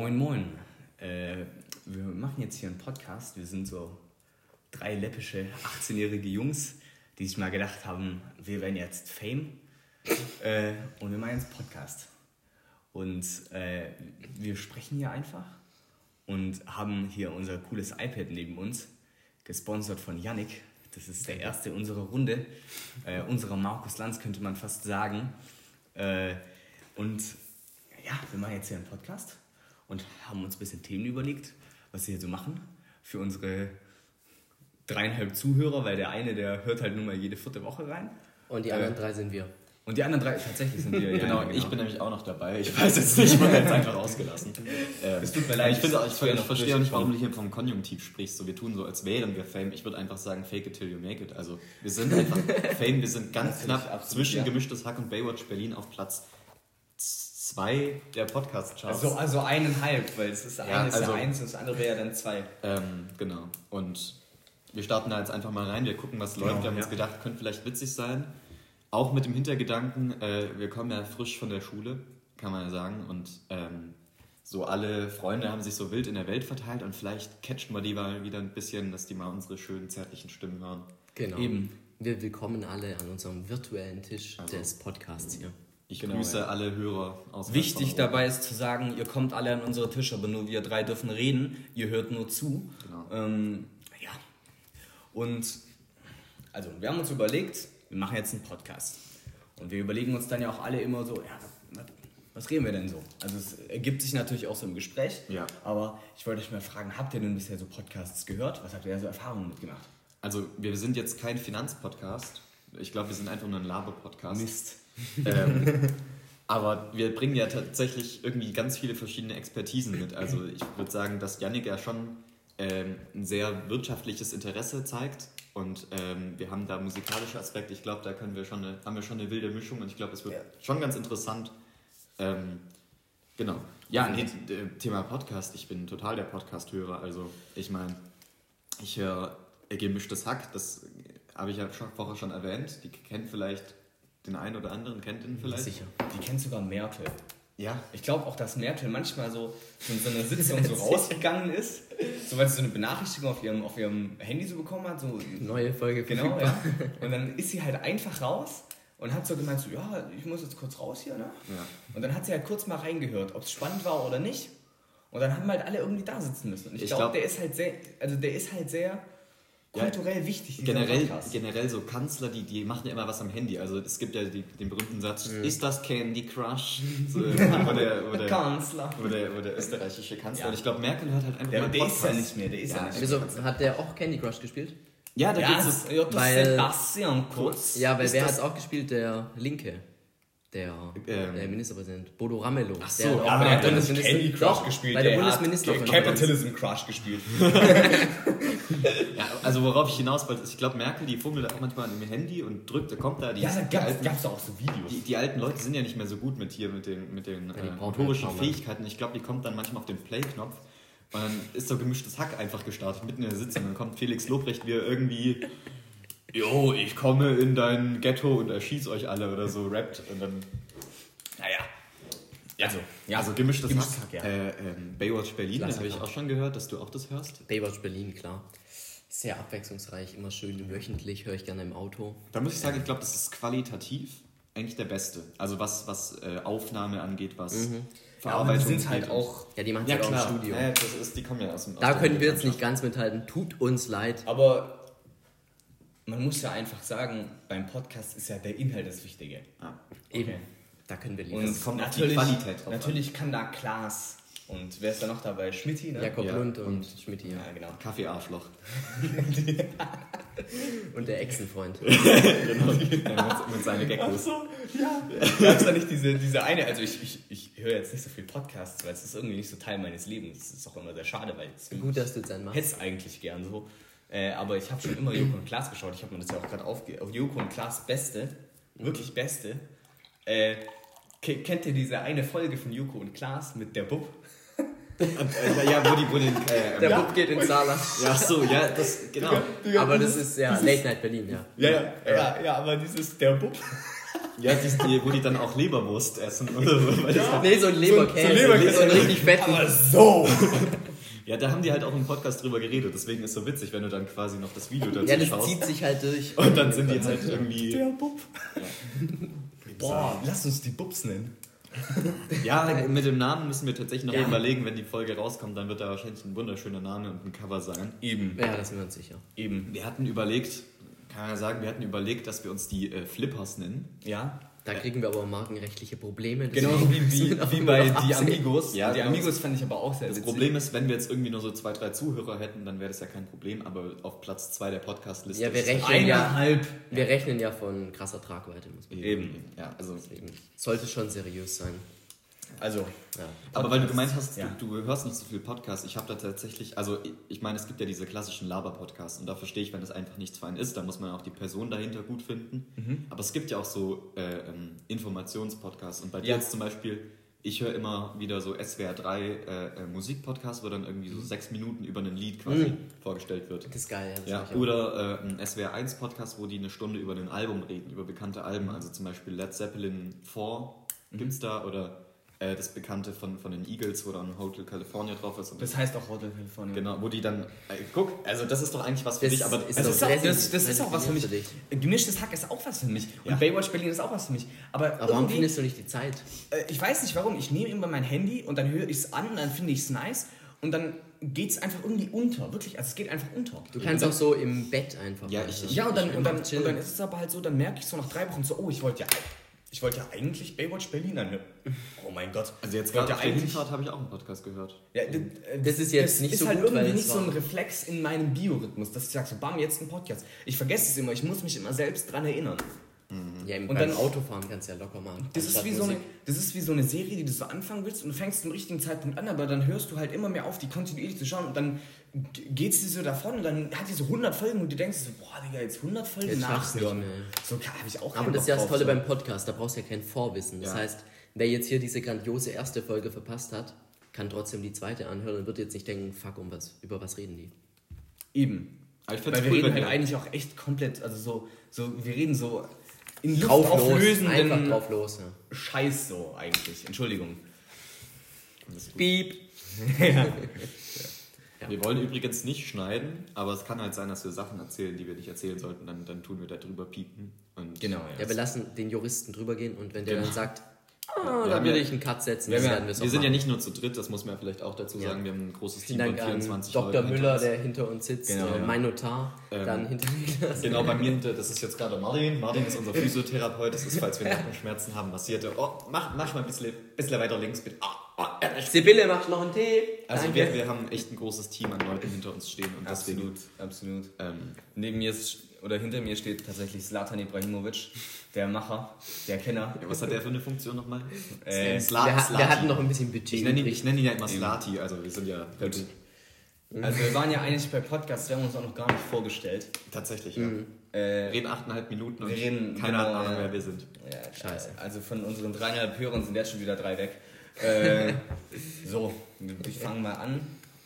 moin, moin. Äh, wir machen jetzt hier einen Podcast. Wir sind so drei läppische 18-jährige Jungs, die sich mal gedacht haben, wir werden jetzt Fame. Äh, und wir machen jetzt einen Podcast. Und äh, wir sprechen hier einfach und haben hier unser cooles iPad neben uns, gesponsert von Yannick. Das ist der erste unserer Runde, äh, unserer Markus Lanz könnte man fast sagen. Äh, und ja, wir machen jetzt hier einen Podcast und haben uns ein bisschen Themen überlegt, was wir hier so machen für unsere dreieinhalb Zuhörer, weil der eine, der hört halt nur mal jede vierte Woche rein. Und die anderen drei sind wir. Und die anderen drei, tatsächlich sind wir. ja, Genau, ja, ich bin nämlich auch noch dabei. Ich weiß jetzt nicht, man hat es einfach ausgelassen. Ähm, Es tut mir leid, Ich, finde, ich, ich ich verstehe auch nicht, warum du hier vom Konjunktiv sprichst. So, wir tun so, als wären wir Fame. Ich würde einfach sagen, fake it till you make it. Also wir sind einfach Fame. Wir sind ganz knapp absolut, zwischen ja. gemischtes Hack und Baywatch Berlin auf Platz zwei der Podcast-Charts. Also, also eineinhalb, weil es ist Ja, eine ist also- ja eins und das andere wäre ja dann zwei. Ähm, genau. Und wir starten da jetzt einfach mal rein. Wir gucken, was Genau, läuft. Wir haben ja. uns gedacht, könnte vielleicht witzig sein. Auch mit dem Hintergedanken, äh, wir kommen ja frisch von der Schule, kann man ja sagen. Und ähm, so alle Freunde haben sich so wild in der Welt verteilt und vielleicht catchen wir die mal wieder ein bisschen, dass die mal unsere schönen, zärtlichen Stimmen hören. Genau. Eben. Wir willkommen alle an unserem virtuellen Tisch des Podcasts hier. Ich Genau, grüße ja. alle Hörer aus Wichtig dabei ist zu sagen, ihr kommt alle an unsere Tische, aber nur wir drei dürfen reden. Ihr hört nur zu. Genau. Ähm, ja. Und also, wir haben uns überlegt, wir machen jetzt einen Podcast. Und wir überlegen uns dann ja auch alle immer so, ja, was, was reden wir denn so? Also es ergibt sich natürlich auch so im Gespräch. Ja. Aber ich wollte euch mal fragen, habt ihr denn bisher so Podcasts gehört? Was habt ihr da so Erfahrungen mitgemacht? Also wir sind jetzt kein Finanzpodcast. Ich glaube, wir sind einfach nur ein Laber-Podcast. Mist. Ähm, aber wir bringen ja tatsächlich irgendwie ganz viele verschiedene Expertisen mit. Also ich würde sagen, dass Yannick ja schon ähm, ein sehr wirtschaftliches Interesse zeigt. Und ähm, wir haben da musikalische Aspekte. Ich glaube, da können wir schon eine, haben wir schon eine wilde Mischung und ich glaube, es wird Ja. schon ganz interessant. Ähm, genau. Ja, nee, Thema Podcast. Ich bin total der Podcast-Hörer. Also ich meine, ich höre gemischtes Hack. Das habe ich ja schon, vorher schon erwähnt. Die kennt vielleicht den einen oder anderen, kennt ihn vielleicht. Sicher. Die kennt sogar Merkel. Ja, Ich glaube auch, dass Merkel manchmal so von so einer Sitzung so rausgegangen ist, so weil sie so eine Benachrichtigung auf ihrem, auf ihrem Handy so bekommen hat, so Neue Folge genau, ja. Und dann ist sie halt einfach raus und hat so gemeint, so, ja, ich muss jetzt kurz raus hier, ne? Ja. Und dann hat sie halt kurz mal reingehört, ob es spannend war oder nicht. Und dann haben halt alle irgendwie da sitzen müssen. Und ich, Ich glaube, glaub- der ist halt sehr, also der ist halt sehr Ja, kulturell wichtig, dieser generell, Podcast. generell so Kanzler, die, die machen ja immer was am Handy. Also es gibt ja die, den berühmten Satz, Mhm. ist das Candy Crush? So, wo, der, wo, der, Kanzler. wo, der, wo der österreichische Kanzler. Ja. Und ich glaube, Merkel hört halt einfach Der, mal der ist ja Podcast. nicht mehr, der ist ja, Ja, nicht mehr. Wieso hat der auch Candy Crush gespielt? Ja, da Ja, gibt das, es... ja, das weil- Sebastian Kurz. Ja, weil Ist wer hat es auch gespielt? Der Linke. Der, Ähm. der Ministerpräsident. Bodo Ramelow. Ach so, der hat ja, auch aber der hat der Bundesminister- Candy Crush Doch, gespielt. Bei der, hat Bundesministerkonferenz. Capitalism Crush gespielt. Ja, also worauf ich hinaus wollte, ist, ich glaube, Merkel, die fummelt auch manchmal im Handy und drückt, da kommt da die, Ja, da die, gab alten, es auch so Videos. die, die alten Leute sind ja nicht mehr so gut mit hier, mit den, mit den die äh, motorischen. Fähigkeiten. Ich glaube, die kommt dann manchmal auf den Play-Knopf und dann ist so gemischtes Hack einfach gestartet, mitten in der Sitzung. Dann kommt Felix Lobrecht, wie er irgendwie, jo, ich komme in dein Ghetto und erschieß euch alle oder so, rappt und dann, naja. Also, ja, also gemischtes, gemischtes Hack. Hack, ja. Äh, ähm, Baywatch Berlin, da habe ich auch schon gehört, dass du auch das hörst. Baywatch Berlin, klar. Sehr abwechslungsreich, immer schön wöchentlich, höre ich gerne im Auto. Da muss ich sagen, ich glaube, das ist qualitativ eigentlich der Beste. Also was, was äh, Aufnahme angeht, was Ja, aber die Verarbeitung sind halt auch. Ja, die machen Ja, ja auch klar. im Studio. Ja, das ist, die kommen ja aus dem aus da können wir jetzt nicht ganz mithalten. Tut uns leid. Aber man muss ja einfach sagen, beim Podcast ist ja der Inhalt das Wichtige. Ja. Eben. Da können wir liefern. Es kommt auf die natürlich, Qualität drauf an. Natürlich kann da Klaas und wer ist da noch dabei? Schmidti, ne? Jakob Ja, Lund und, und- Schmidt hier. Ja, genau. Kaffeearschloch. Und der Echsenfreund. genau. mit, mit seinen Geckos. so, ja. Gab es da nicht diese, diese eine, also ich, ich, ich höre jetzt nicht so viel Podcasts, weil es ist irgendwie nicht so Teil meines Lebens. Das ist auch immer sehr schade, weil es Gut, dass du jetzt einen machst. hätte es eigentlich gern so. Äh, aber ich habe schon immer Joko und Klaas geschaut. Ich habe mir das ja auch gerade aufge... Auf Joko und Klaas Beste, wirklich Beste. Äh, kennt ihr diese eine Folge von Joko und Klaas mit der Bub? Äh, ja, wo die, wo den, äh, Der ja. Bub geht ins Saarland. ja, so, ja, das, genau. Aber das ist ja Late Night Berlin, ja. Ja, ja, ja, ja, aber dieses der Bub. Ja, die, wo die dann auch Leberwurst essen oder so. Weil das- Nee, so ein Leberkäse. so ein Leberkäse. So ein richtig fetten. so! Ja, da haben die halt auch im Podcast drüber geredet, deswegen ist so witzig, wenn du dann quasi noch das Video dazu Ja, das schaust. zieht sich halt durch. Und dann sind die halt irgendwie. Der Bub. Boah, lass uns die Bubs nennen. Ja, mit dem Namen müssen wir tatsächlich noch Ja. überlegen, wenn die Folge rauskommt, dann wird da wahrscheinlich ein wunderschöner Name und ein Cover sein. Eben, Ja, das sind wir uns sicher. eben. Wir hatten überlegt, kann man ja sagen, wir hatten überlegt, dass wir uns die äh, Flippers nennen. Ja, Da kriegen wir aber markenrechtliche Probleme. Genau wie, wie, wie bei. Die Amigos. Ja, die genau. Amigos fand ich aber auch sehr Das witzig. Problem ist, wenn wir jetzt irgendwie nur so zwei, drei Zuhörer hätten, dann wäre das ja kein Problem, aber auf Platz zwei der Podcast-Liste Ja, wir ist- rechnen ja, Eineinhalb. wir rechnen ja von krasser Tragweite. Muss man Eben. Ja, also. Deswegen sollte schon seriös sein. Also, Ja. Aber weil du gemeint hast, Ja. du, du hörst nicht so viel Podcasts, ich habe da tatsächlich, also ich, meine, es gibt ja diese klassischen Laber-Podcasts und da verstehe ich, wenn das einfach nichts für einen ist, dann muss man auch die Person dahinter gut finden. Mhm. Aber es gibt ja auch so äh, ähm, Informationspodcasts und bei dir jetzt zum Beispiel, ich höre immer wieder so SWR3 äh, äh, Musikpodcasts, wo dann irgendwie so sechs Minuten über ein Lied quasi Mhm. vorgestellt wird. Das ist geil. Ja, das Ja, oder äh, ein SWR1-Podcast, wo die eine Stunde über ein Album reden, über bekannte Alben. Also zum Beispiel Led Zeppelin 4 gibt's da oder äh, das Bekannte von, von den Eagles, wo dann Hotel California drauf ist. Und das heißt auch Hotel California. genau, wo die dann. Äh, guck, also das ist doch eigentlich was für Das dich, aber ist Das doch ist, auch, das, das ist auch was für mich. prädestiniert Gemischtes Hack ist auch was für mich. Und Ja. Baywatch Berlin ist auch was für mich. Aber, Aber warum findest du nicht die Zeit? äh, ich weiß nicht warum, ich nehme immer mein Handy und dann höre ich es an und dann finde ich es nice und dann geht es einfach irgendwie unter. Wirklich, also es geht einfach unter. Du kannst auch so im Bett einfach. Ja, ich- so Ja, und dann, und, dann, und dann ist es aber halt so, dann merke ich so nach drei Wochen so, oh, ich wollte ja, ich wollte ja eigentlich Baywatch Berlin anhören. Oh mein Gott. Also jetzt gerade auf der eigentlich. Hinfahrt habe ich auch einen Podcast gehört. Ja, Das ist jetzt nicht ist so halt gut, weil irgendwie nicht so ein Reflex in meinem Biorhythmus, dass ich sage, so bam, jetzt ein Podcast. Ich vergesse es immer, ich muss mich immer selbst dran erinnern. Ja, im, Und dann- Autofahren kannst du ja locker machen. Das ist, wie so eine, das ist wie so eine Serie, die du so anfangen willst und du fängst zum richtigen Zeitpunkt an, aber dann hörst du halt immer mehr auf, die kontinuierlich zu schauen und dann geht es dir so davon und dann hat die so 100 Folgen und du denkst so, boah, Digga, jetzt 100 Folgen Jetzt nachhören. mehr. So habe ich auch Aber das ist ja das Tolle drauf, beim Podcast, da brauchst du ja kein Vorwissen. Das Ja. heißt, wer jetzt hier diese grandiose erste Folge verpasst hat, kann trotzdem die zweite anhören und wird jetzt nicht denken, fuck, um was, über was reden die. So. Eben. Aber ich Weil wir cool, reden halt eigentlich auch echt komplett, also so, so wir reden so in einfach drauf los. Ja. Scheiß so eigentlich. Entschuldigung. Piep. Wir wollen übrigens nicht schneiden, aber es kann halt sein, dass wir Sachen erzählen, die wir nicht erzählen sollten, dann, dann tun wir da drüber piepen. Und Genau, Ja, wir lassen den Juristen drüber gehen und wenn der Genau. dann sagt, ah, haben würde ja- ich einen Cut setzen, ja- werden wir Wir sind ja nicht nur zu dritt, das muss man vielleicht auch dazu sagen. Wir haben ein großes Team Vielen von Dank an 24 Dr. Leuten hinter Müller, uns. der hinter uns sitzt, Genau, äh, ja. mein Notar, Ähm, dann hinter Niklas. Genau, bei mir hinter, das ist jetzt gerade Martin. Martin ist unser Physiotherapeut. Das ist, falls wir Nackenschmerzen haben, massierte. Oh, mach, mach mal ein bisschen, bisschen weiter links, bitte. Ah, äh. Sibylle, machst du noch einen Tee? Also wir, wir haben echt ein großes Team an Leuten hinter uns stehen und deswegen. absolut. Ähm, Neben mir ist, oder hinter mir steht tatsächlich Zlatan Ibrahimovic, der Macher, der Kenner. ja, was hat der für eine Funktion nochmal? Äh, Sla- wir, ha- Slati. wir hatten noch ein bisschen Budget. Ich nenne ihn, ich nenn ihn ja immer Slati, also wir sind ja Gut. Also wir waren ja eigentlich bei Podcasts, wir haben uns auch noch gar nicht vorgestellt. tatsächlich, ja. Mhm. Wir Äh, reden achteinhalb Minuten und Wir reden- keiner hat genau, Ahnung, wer wir sind. ja, Scheiße. Also von unseren dreieinhalb Hörern sind jetzt schon wieder drei weg. Äh, so, ich fange mal an.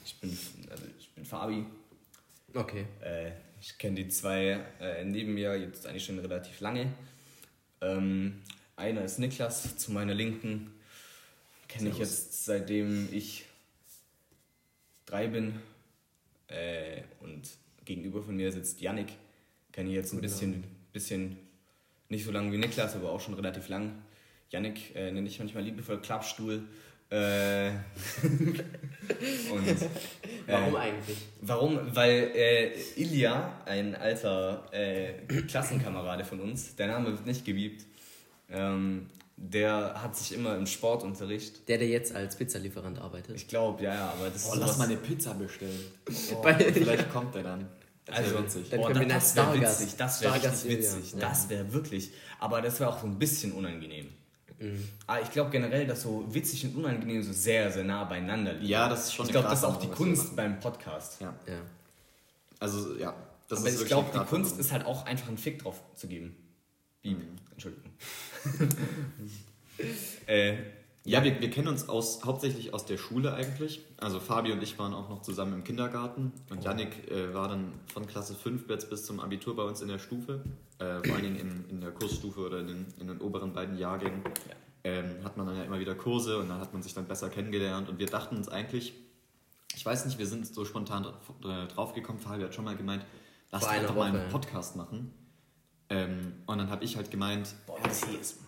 Ich bin, also ich bin Fabi. Okay. Äh, ich kenne die zwei äh, neben mir jetzt eigentlich schon relativ lange. Ähm, einer ist Niklas zu meiner Linken. Kenne ich jetzt seitdem ich drei bin. Äh, und gegenüber von mir sitzt Yannick. Kenne ich jetzt ein Guten bisschen, bisschen nicht so lange wie Niklas, aber auch schon relativ lang. Yannick äh, nenne ich manchmal liebevoll Klappstuhl. Äh, und Warum äh, eigentlich? Warum? Weil äh, Ilja, ein alter äh, Klassenkamerade von uns, der Name wird nicht gebiebt, ähm, der hat sich immer im Sportunterricht, Der, der jetzt als Pizzalieferant arbeitet. ich glaube, ja, ja, aber das Oh, ist lass mal eine Pizza bestellen. Oh, vielleicht kommt er dann. Das also, witzig. Dann oh, können wir nach das wäre Stargast- witzig, das wäre richtig witzig, ja. das wäre wirklich, aber das wäre auch so ein bisschen unangenehm. Mhm. Aber ich glaube generell, dass so witzig und unangenehm so sehr, sehr nah beieinander liegen. Ja, das ist schon Ich glaube, das ist auch die Kunst beim Podcast. Ja. Ja. Also, ja. Das aber ist ich glaube, die. Kunst ist halt auch einfach einen Fick drauf zu geben. Bieb, Mhm. Entschuldigung. äh, Ja, wir, wir kennen uns aus, hauptsächlich aus der Schule eigentlich. Also Fabi und ich waren auch noch zusammen im Kindergarten und Yannick äh, war dann von Klasse 5 jetzt bis zum Abitur bei uns in der Stufe. Äh, vor allen Dingen in, in der Kursstufe oder in den, in den oberen beiden Jahrgängen ähm, hat man dann ja immer wieder Kurse und dann hat man sich dann besser kennengelernt und wir dachten uns eigentlich, ich weiß nicht, wir sind so spontan dra- draufgekommen, Fabi hat schon mal gemeint, lass doch einfach mal Woche, einen ja. Podcast machen. Ähm, und dann habe ich halt gemeint, Boah, das hier ist.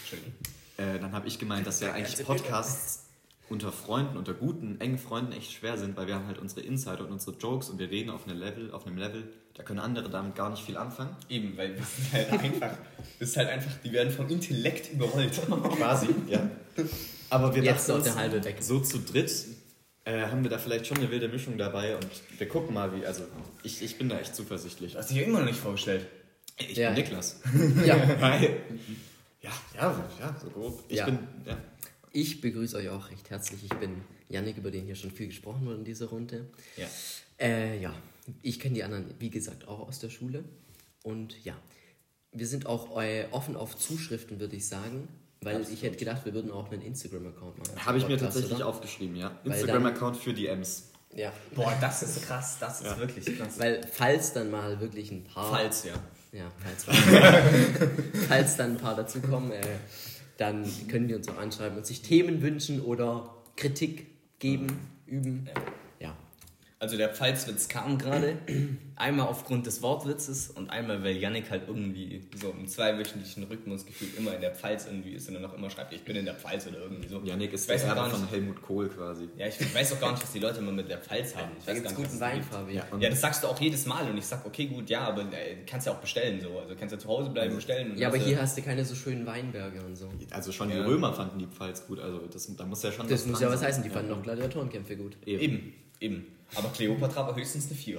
Entschuldigung. Äh, dann habe ich gemeint, dass ja eigentlich Podcasts unter Freunden, unter guten, engen Freunden echt schwer sind, weil wir haben halt unsere Insider und unsere Jokes und wir reden auf, eine Level, auf einem Level, da können andere damit gar nicht viel anfangen. Eben, weil wir sind halt einfach, das ist halt einfach, die werden vom Intellekt überrollt. Quasi, ja. Aber wir Jetzt dachten der halbe weg. so zu dritt äh, haben wir da vielleicht schon eine wilde Mischung dabei und wir gucken mal, wie, also ich, ich bin da echt zuversichtlich. Du hast dich ja immer noch nicht vorgestellt. Ich Ja. bin Niklas. Ja, Hi. Ja, ja, ja, so grob. Ich Ja. bin, ja. ich begrüße euch auch recht herzlich. Ich bin Yannick, über den hier schon viel gesprochen wurde in dieser Runde. Ja. Äh, ja, ich kenne die anderen, wie gesagt, auch aus der Schule. Und ja, wir sind auch äh, offen auf Zuschriften, würde ich sagen. Weil ich hätte gedacht, wir würden auch einen Instagram-Account machen. Habe ich mir Podcast, tatsächlich oder? aufgeschrieben, ja. Instagram-Account für DMs. Ja, Boah, das ist krass, das ist wirklich krass. weil falls dann mal wirklich ein paar... Falls, ja. Ja, falls, falls dann ein paar dazukommen, äh, dann können die uns auch anschreiben und sich Themen wünschen oder Kritik geben, üben. Also der Pfalzwitz kam gerade. Einmal aufgrund des Wortwitzes und einmal, weil Yannick halt irgendwie so im zweiwöchentlichen Rhythmus gefühlt immer in der Pfalz irgendwie ist und dann auch immer schreibt, ich bin in der Pfalz oder irgendwie so. Yannick ist weiß der gar nicht. von Helmut Kohl quasi. Ja, ich weiß auch gar nicht, was die Leute immer mit der Pfalz haben. Ich Da weiß gibt es gar nicht, guten Wein. Ja, Ja, das sagst du auch jedes Mal und ich sag, okay, gut, ja, aber äh, kannst ja auch bestellen so. Also kannst ja zu Hause bleiben, bestellen. Und Ja, aber hier hast du keine so schönen Weinberge und so. Also schon Ja. die Römer fanden die Pfalz gut, also das, da muss ja schon Das muss ja was sein. heißen, die fanden auch Gladiatorenkämpfe gut. Eben. Eben, eben. Aber Cleopatra war höchstens eine 4.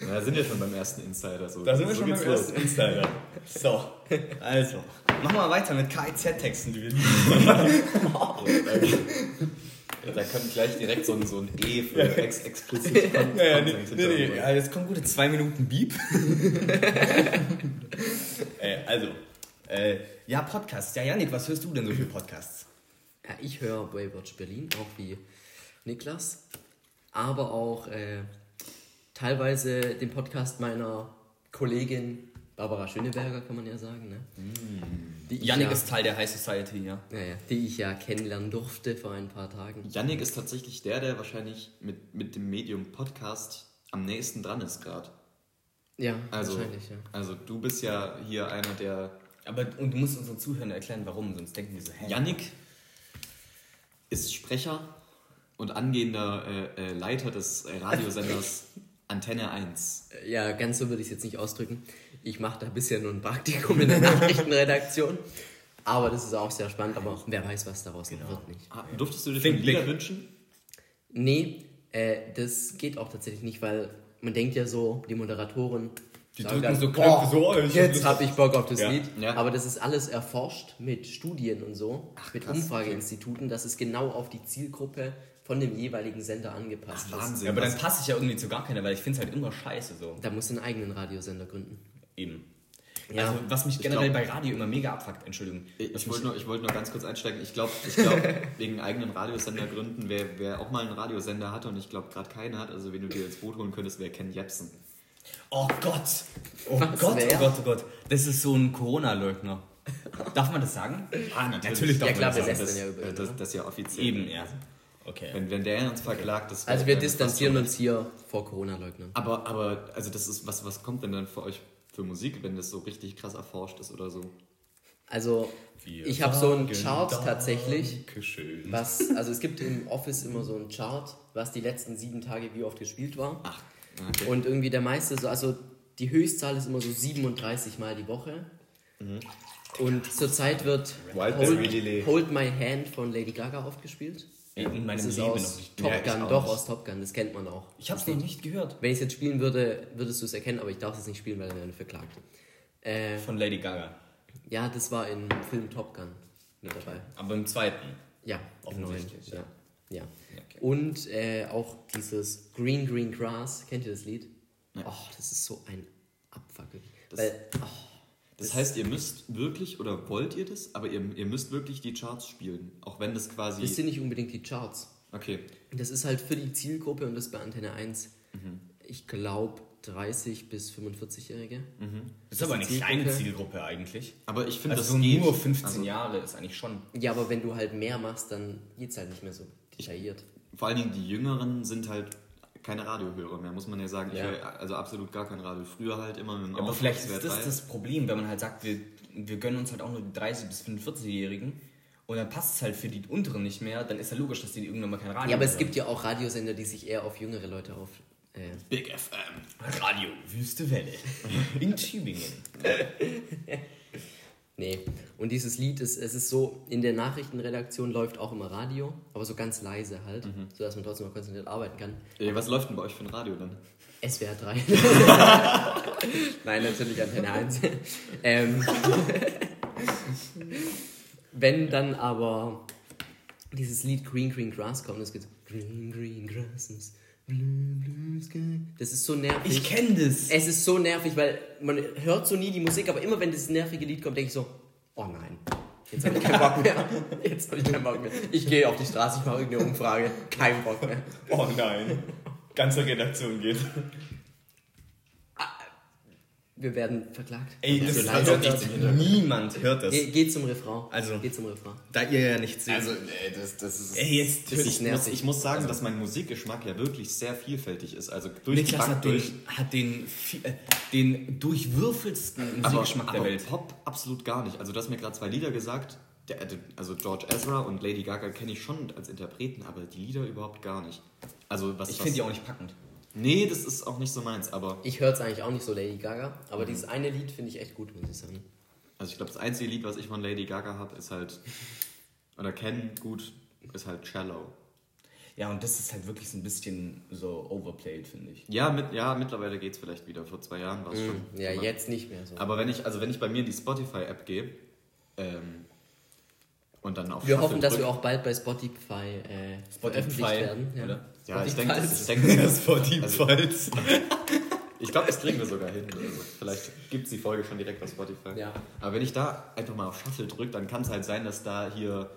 Ja, da sind wir schon beim ersten Insider. So. Da sind wir so schon beim los. ersten Insider. So, also. Machen wir weiter mit KIZ-Texten, die wir Da können gleich direkt so ein, so ein E für ex explizit Ja, ja, nee, nee, nee. Ja, jetzt kommen gute zwei Minuten Beep. äh, also, äh, ja, Podcast. Ja, Janik, was hörst du denn so für Podcasts? Ja, ich höre Baywatch Berlin, auch wie Niklas, aber auch äh, teilweise den Podcast meiner Kollegin Barbara Schöneberger, kann man ja sagen. Ne? Die ich Janik ja, ist Teil der High Society, ja. ja, ja, die ich ja kennenlernen durfte vor ein paar Tagen. Yannick ist tatsächlich der, der wahrscheinlich mit, mit dem Medium Podcast am nächsten dran ist gerade. Ja, Also, wahrscheinlich, ja. also du bist ja hier einer der... Aber und du musst unseren Zuhörern erklären, warum, sonst denken die so, hä? Yannick ist Sprecher und angehender äh, äh, Leiter des äh, Radiosenders Antenne 1. Ja, ganz so würde ich es jetzt nicht ausdrücken. Ich mache da bisher nur ein Praktikum in der Nachrichtenredaktion. Aber das ist auch sehr spannend, aber wer weiß, was daraus noch wird nicht. Ah, durftest du dir schon Lieder wünschen? Nee, äh, das geht auch tatsächlich nicht, weil man denkt ja so, die Moderatoren Die drücken dann, so "Boah, Knöpfe so, oh, hab jetzt habe ich Bock auf das Ja. Lied. Ja. Aber das ist alles erforscht mit Studien und so, mit krass, Umfrageinstituten, dass es genau auf die Zielgruppe von dem jeweiligen Sender angepasst ist. Wahnsinn. Ja, aber dann passe ich ja irgendwie zu gar keiner, weil ich finde es halt immer scheiße so. Da musst du einen eigenen Radiosender gründen. Eben. Ja. Also, was mich Ich generell glaub- bei Radio immer mega abfuckt, Entschuldigung. Ich, ich wollte nur, ich wollte nur ganz kurz einsteigen. Ich glaube, ich glaub, wegen eigenen Radiosender gründen, wer, wer auch mal einen Radiosender hatte und ich glaube gerade keinen hat, also wenn du dir ins Boot holen könntest, wäre Ken Jebsen. Oh Gott! Oh Was, Gott, wer? oh Gott, oh Gott. Das ist so ein Corona-Leugner. Darf man das sagen? Ah, Natürlich darf Ja, klar, man das sagen. Das, ja das, das ist ja offiziell. Eben, ja. Okay. Wenn, wenn der uns verklagt, das Also wir distanzieren uns hier vor Corona-Leugnern. Aber, aber, also das ist, was, was kommt denn dann für euch für Musik, wenn das so richtig krass erforscht ist oder so? Also Wir ich habe so einen Chart tatsächlich. Dankeschön. Was, also es gibt im Office immer so einen Chart, was die letzten sieben Tage wie oft gespielt war. Ach, okay. Und irgendwie der meiste, so, also die Höchstzahl ist immer so 37 Mal die Woche. Und zurzeit wird. Hold, Hold My Hand von Lady Gaga oft gespielt. In meinem Das ist Leben aus noch nicht. Top Ja, Gun, auch doch aus Top Gun, das kennt man auch. Ich hab's noch nicht gehört. Wenn ich es jetzt spielen würde, würdest du es erkennen, aber ich darf es nicht spielen, weil er dann verklagt. Äh, Von Lady Gaga. ja, das war im Film Top Gun mit dabei. Aber im zweiten. Ja. Offensichtlich, Ja. ja. Okay. Und äh, auch dieses Green Green Grass, kennt ihr das Lied? Oh, das ist so ein Abfuck. Das- Weil, oh, Das heißt, ihr müsst wirklich, oder wollt ihr das, aber ihr, ihr müsst wirklich die Charts spielen. Auch wenn das quasi. Das sind nicht unbedingt die Charts. Okay. Das ist halt für die Zielgruppe und das bei Antenne 1. Mhm. Ich glaube 30 bis 45-Jährige. Das ist aber eine die kleine Zielgruppe. Zielgruppe eigentlich. Aber ich finde, Also das so geht. nur 15 Also, Jahre ist eigentlich schon. Ja, aber wenn du halt mehr machst, dann geht es halt nicht mehr so detailliert. Vor allen Dingen die Jüngeren sind halt keine Radiohörer mehr, muss man ja sagen. Ich Ja. höre also absolut gar kein Radio. Früher halt immer mit dem Ja, aber Auto, vielleicht SWR ist das 3. das Problem, wenn man halt sagt, wir, wir gönnen uns halt auch nur die 30- bis 45-Jährigen und dann passt es halt für die Unteren nicht mehr, dann ist ja logisch, dass die irgendwann mal kein Radio Ja, aber es hören. gibt ja auch Radiosender, die sich eher auf jüngere Leute auf. Äh, Big FM. Radio, Wüste Welle in Tübingen. nee. Und dieses Lied ist, es ist so, in der Nachrichtenredaktion läuft auch immer Radio, aber so ganz leise halt, sodass man trotzdem noch konzentriert arbeiten kann. Ey, was läuft denn bei euch für ein Radio dann? SWR 3. Nein, natürlich Antenne 1. ähm, wenn dann aber dieses Lied Green Green Grass kommt, das geht so, Green Green Blue Sky. Das ist so nervig. Ich kenne das. es ist so nervig, weil man hört so nie die Musik, aber immer wenn dieses nervige Lied kommt, denke ich so, oh nein. Jetzt habe ich keinen Bock mehr. Jetzt habe ich keinen Bock mehr. Ich gehe auf die Straße, ich mache irgendeine Umfrage. Kein Bock mehr. Oh nein. Ganze Redaktion geht. Wir werden verklagt. Ey, So das hört. nicht. Niemand hört das. Ge geht zum Refrain. Also- Geht zum Refrain. Da ihr ja nichts seht. Also, ey, das, das ist. Ey, jetzt das ist ich, muss, ich muss sagen, dass mein Musikgeschmack ja wirklich sehr vielfältig ist. Also durch die Niklas Bank hat durch. den, hat den, äh, den durchwürfelsten Aber, Musikgeschmack der aber Welt. Pop absolut gar nicht. Also du hast mir gerade zwei Lieder gesagt. Der, der- also George Ezra und Lady Gaga kenne ich schon als Interpreten, aber die Lieder überhaupt gar nicht. Also was Ich finde die auch nicht packend. Nee, das ist auch nicht so meins, aber Ich höre es eigentlich auch nicht so Lady Gaga, aber Mhm. dieses eine Lied finde ich echt gut, muss ich sagen. also ich glaube, das einzige Lied, was ich von Lady Gaga habe, ist halt oder kenne gut, ist halt Shallow. Ja, und das ist halt wirklich so ein bisschen so overplayed, finde ich. Ja, mit, ja, mittlerweile geht es vielleicht wieder. Vor zwei Jahren war es schon. Mm, Ja, aber, jetzt nicht mehr so. Aber wenn ich, also wenn ich bei mir in die Spotify-App gehe ähm, und dann auf wir Shuffle hoffen, dass wir auch bald bei Spotify, äh, veröffentlicht werden. Ja. oder? Ja, ich Spotify. denke, ich denke, Spotify. Ich glaube, das kriegen wir sogar hin. Also vielleicht gibt es die Folge schon direkt auf Spotify. Ja. Aber wenn ich da einfach mal auf Shuffle drücke, dann kann es halt sein, dass da hier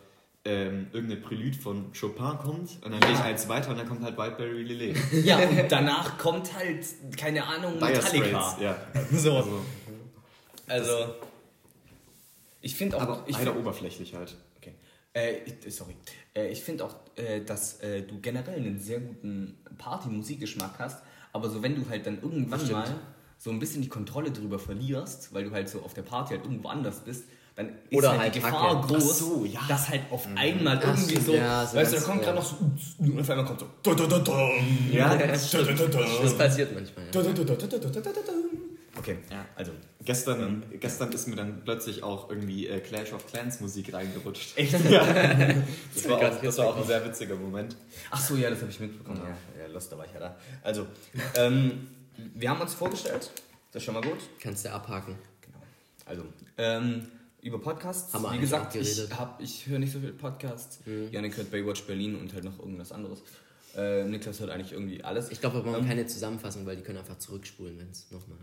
ähm, irgendeine Prelude von Chopin kommt und dann gehe ich eins weiter und dann kommt halt Whiteberry Lillet. Ja, und danach kommt halt, keine Ahnung, Dire Metallica. Straits, ja. So. Also, Also, ich finde auch, aber ich leider find, oberflächlich halt. Äh, ich- sorry. Äh, ich finde auch, äh, dass äh, du generell einen sehr guten Party-Musikgeschmack hast, aber so wenn du halt dann irgendwann mal so ein bisschen die Kontrolle drüber verlierst, weil du halt so auf der Party halt irgendwo anders bist, dann ist Oder halt, halt die Gefahr Hacke. groß, so, ja. dass halt auf einmal Ach irgendwie so, ja, so weißt du, da kommt gerade noch so, und auf einmal kommt so, da, da, da, da, Ja, da, das da, da, da, Das passiert manchmal. Ja. da, da, da, da, da, da, da, da, da. Okay, Ja. also Gestern, gestern ist mir dann plötzlich auch irgendwie äh, Clash of Clans Musik reingerutscht. Echt? Ja. Das war, auch, das war auch ein sehr witziger Moment. Ach so, ja, das habe ich mitbekommen. Ja, ja, Lost, da war ich ja da. Also, ähm, wir haben uns vorgestellt. Das ist schon mal gut. Kannst du abhaken. Genau. Also, ähm, über Podcasts. Haben wir Wie gesagt, ich, hab- ich höre nicht so viel Podcasts. Janik hört Baywatch Berlin und halt noch irgendwas anderes. Äh, Niklas hört eigentlich irgendwie alles. Ich glaube, wir brauchen Ähm, keine Zusammenfassung, weil die können einfach zurückspulen, wenn es nochmal.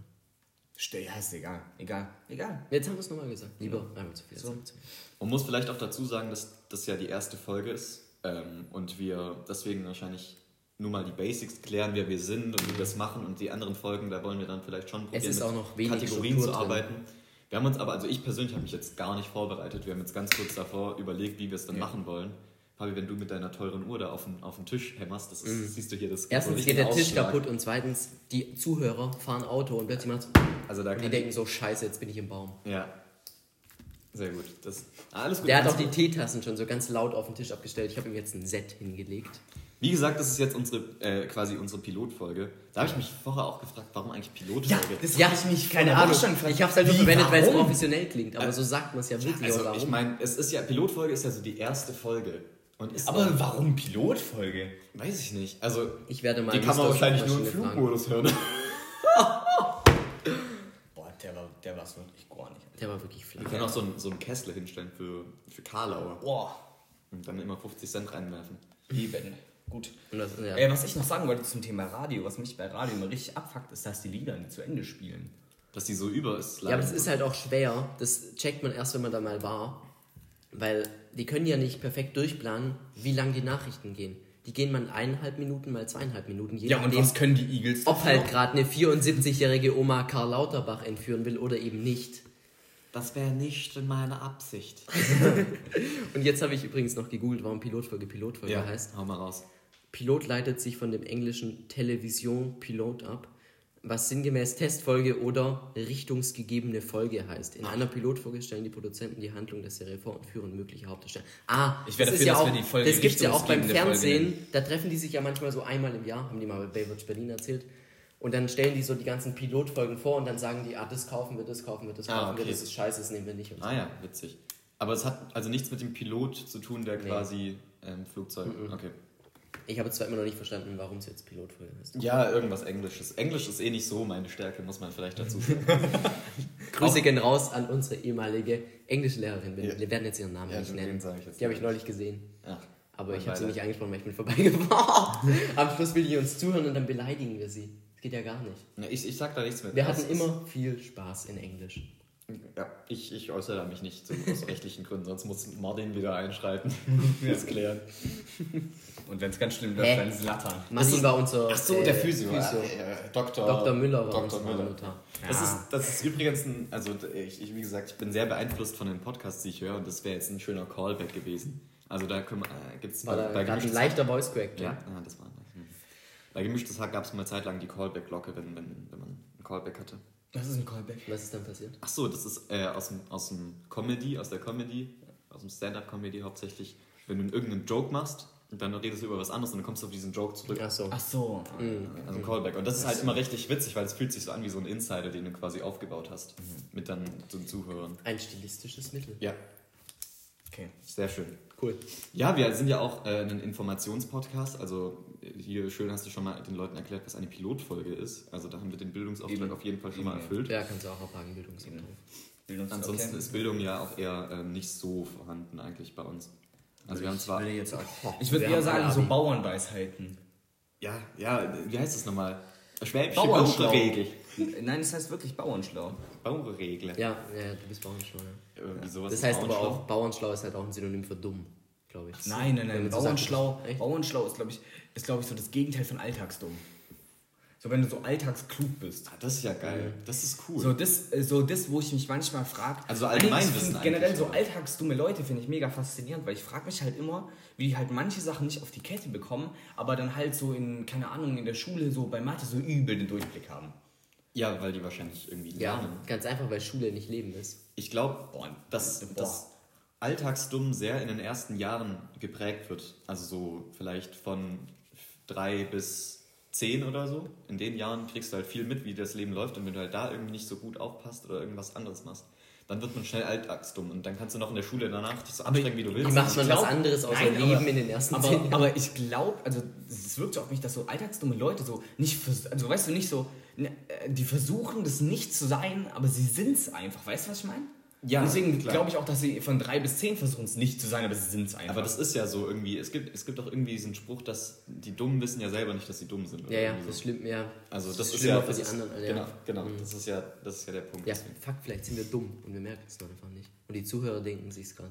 Stell, ja, ist egal. Egal. Egal. Jetzt haben wir es nochmal gesagt. Lieber einmal zu viel. So. Man muss vielleicht auch dazu sagen, dass das ja die erste Folge ist ähm, und wir deswegen wahrscheinlich nur mal die Basics klären, wer wir sind und wie wir das machen und die anderen Folgen, da wollen wir dann vielleicht schon probieren, ist auch noch wenig Kategorien Struktur zu drin. arbeiten. Wir haben uns aber, also ich persönlich habe mich jetzt gar nicht vorbereitet, wir haben jetzt ganz kurz davor überlegt, wie wir es dann Ja. machen wollen. Fabi, wenn du mit deiner teuren Uhr da auf den, auf den Tisch hämmerst, das ist, siehst du hier das. Erstens geht der Tisch kaputt und zweitens, die Zuhörer fahren Auto und plötzlich macht Also da und die denken so, scheiße, jetzt bin ich im Baum. Ja. Sehr gut. Das, alles gut. Der hat auch die. Teetassen schon so ganz laut auf den Tisch abgestellt. Ich habe ihm jetzt ein Set hingelegt. Wie gesagt, das ist jetzt unsere, äh, quasi unsere Pilotfolge. Da habe ich mich vorher auch gefragt, warum eigentlich Pilotfolge? das Ja, ich mich keine Ahnung. Schon gefragt. Ich habe es halt nur verwendet, weil es professionell klingt. Aber so sagt man es ja wirklich. also ich meine, es ist ja, Pilotfolge ist ja so die erste Folge. Und ist Aber warum Pilotfolge? weiß ich nicht. Also, ich werde mal die kann man wahrscheinlich nur im. Flugmodus hören. Boah, der war der war's wirklich gar nicht. Der war wirklich Wir flach. können auch so einen, so einen Kessel hinstellen für, für Karlauer. Boah, Und dann immer 50 Cent reinwerfen. eben. Gut. Das, ja. Äh, was ich noch sagen wollte zum Thema Radio, was mich bei Radio immer richtig abfuckt, ist, dass die Lieder nicht zu Ende spielen. Dass die so über ist. Ja, aber das ist halt auch schwer. Das checkt man erst, wenn man da mal war. Weil die können ja nicht perfekt durchplanen, wie lang die Nachrichten gehen. Die gehen mal eineinhalb Minuten, mal zweieinhalb Minuten. Je Ja, und was können die Eagles ob halt gerade eine 74-jährige Oma Karl Lauterbach entführen will oder eben nicht. Das wäre nicht in meiner Absicht. Und jetzt habe ich übrigens noch gegoogelt, warum Pilotfolge Pilotfolge heißt. hau mal raus. Pilot leitet sich von dem englischen Television Pilot ab, was sinngemäß Testfolge oder richtungsgegebene Folge heißt. In einer Pilotfolge stellen die Produzenten die Handlung der Serie vor und führen mögliche Hauptdarsteller. Ah, Ich das dafür, ist ja auch, wir das gibt's ja auch beim richtungsgebende Folge Fernsehen. Da treffen die sich ja manchmal so einmal im Jahr, haben die mal bei Baywatch Berlin erzählt. Und dann stellen die so die ganzen Pilotfolgen vor und dann sagen die, ah, das kaufen wir, das kaufen wir, das Ah, kaufen wir, okay. das ist scheiße, das nehmen wir nicht. So. Ah ja, witzig. Aber es hat also nichts mit dem Pilot zu tun, der quasi ähm, Flugzeug. Okay. Ich habe zwar immer noch nicht verstanden, warum es jetzt Pilotfolge heißt. Ja, irgendwas Englisches. Englisch ist eh nicht so meine Stärke, muss man vielleicht dazu sagen. Grüße gehen raus an unsere ehemalige Englischlehrerin. Wir, Ja. werden jetzt ihren Namen Ja, nicht nennen. Die habe ich neulich gesehen. Ja. Aber ich habe sie nicht angesprochen, weil ich bin vorbeigefahren. Am Schluss will die uns zuhören und dann beleidigen wir sie. Das geht ja gar nicht. Na, Ich, ich sag da nichts mehr. Wir hatten ist- immer viel Spaß in Englisch. Ja, ich, ich äußere mich nicht so aus rechtlichen Gründen, sonst muss Martin wieder einschreiten. das klären. Und wenn es ganz schlimm wird, dann Slattern. Martin war unser Ach so, äh, der Physio. Physio. Ja, ja, Dr. Dr. Müller war Dr. unser Müller. Das, Ja. ist, das ist übrigens ein, also ich, ich, wie gesagt, ich bin sehr beeinflusst von den Podcasts, die ich höre und das wäre jetzt ein schöner Callback gewesen. Also da können, äh, gibt es War da gerade ein leichter Voice Crack. Ja, ja, das war das. Hm. Bei gemischtes Hack gab es mal Zeit lang die Callback-Glocke, wenn, wenn, wenn man einen Callback hatte. Das ist ein Callback. Was ist dann passiert? Ach so, das ist äh, aus, dem, aus dem Comedy, aus der Comedy, aus dem Stand-Up-Comedy hauptsächlich, wenn du irgendeinen Joke machst und dann redest du über was anderes und dann kommst du auf diesen Joke zurück. Ach so. Ach so. Also ein Callback. Und das ist halt immer richtig witzig, weil es fühlt sich so an wie so ein Insider, den du quasi aufgebaut hast. Mit dann den Zuhörern. Ein stilistisches Mittel. Ja, Okay. sehr schön. Cool. Ja, wir sind ja auch äh, ein Informationspodcast. Also äh, hier schön hast du schon mal den Leuten erklärt, was eine Pilotfolge ist. Also da haben wir den Bildungsauftrag Eben. auf jeden Fall schon mal Eben. erfüllt. Ja, kannst du auch abhaken, Bildungsauftrag. Bildungs- Ansonsten okay. ist Bildung ja auch eher ähm, nicht so vorhanden eigentlich bei uns. Also wir haben zwar... würde jetzt auch, Oh, ich würde eher sagen, so. Bauernweisheiten. Ja, ja, wie heißt das nochmal? Schwäbische Bauernschlau. Bauernregel. Nein, das heißt wirklich Bauernschlau. Bauernregel. Ja, ja, du bist Bauernschlau. Ja. Irgendwie sowas Das heißt aber Bauernschlau. auch, Bauernschlau ist halt auch ein Synonym für dumm, glaube ich. Nein, nein, nein. Bauernschlau? Bauernschlau ist, glaube ich, ist, glaube ich, so das Gegenteil von Alltagsdumm. So, wenn du so alltagsklug bist. Ah, das ist ja geil. Das ist cool. So das, äh, so das, wo ich mich manchmal frage. Also Allgemeinwissen Generell eigentlich, so oder? alltagsdumme Leute finde ich mega faszinierend, weil ich frage mich halt immer, wie die halt manche Sachen nicht auf die Kette bekommen, aber dann halt so in, keine Ahnung, in der Schule so bei Mathe so übel den Durchblick haben. ja, weil die wahrscheinlich irgendwie Ja, lernen. ganz einfach, weil Schule nicht Leben ist. Ich glaube, Boah, dass, dass Alltagsdumm sehr in den ersten Jahren geprägt wird. Also so vielleicht von drei bis zehn oder so. In den Jahren kriegst du halt viel mit, wie das Leben läuft. Und wenn du halt da irgendwie nicht so gut aufpasst oder irgendwas anderes machst, dann wird man schnell alltagsdumm. Und dann kannst du noch in der Schule danach dich so anstrengen, wie du willst. Macht man ich glaub- was anderes außer Nein, Leben aber- in den ersten Aber, Jahren? aber ich glaube, also es wirkt so auf mich, dass so alltagsdumme Leute so nicht, also weißt du, nicht so, ne, äh, die versuchen das nicht zu sein, aber sie sind es einfach. Weißt du, was ich meine? Ja, Deswegen glaube ich auch, dass sie von drei bis zehn versuchen es nicht zu sein, aber sie sind es einfach. Aber das ist ja so irgendwie, es gibt, es gibt auch irgendwie diesen Spruch, dass die Dummen wissen ja selber nicht, dass sie dumm sind. oder Ja, ja, irgendwie das ist so. schlimm, ja. Also das, ist ist schlimmer ja für das die ist, anderen. ja. Genau, genau. Mhm. Das ist ja, das ist ja der Punkt. Ja, fuck, vielleicht sind wir dumm und wir merken es noch einfach nicht. Und die Zuhörer denken sich's gerade.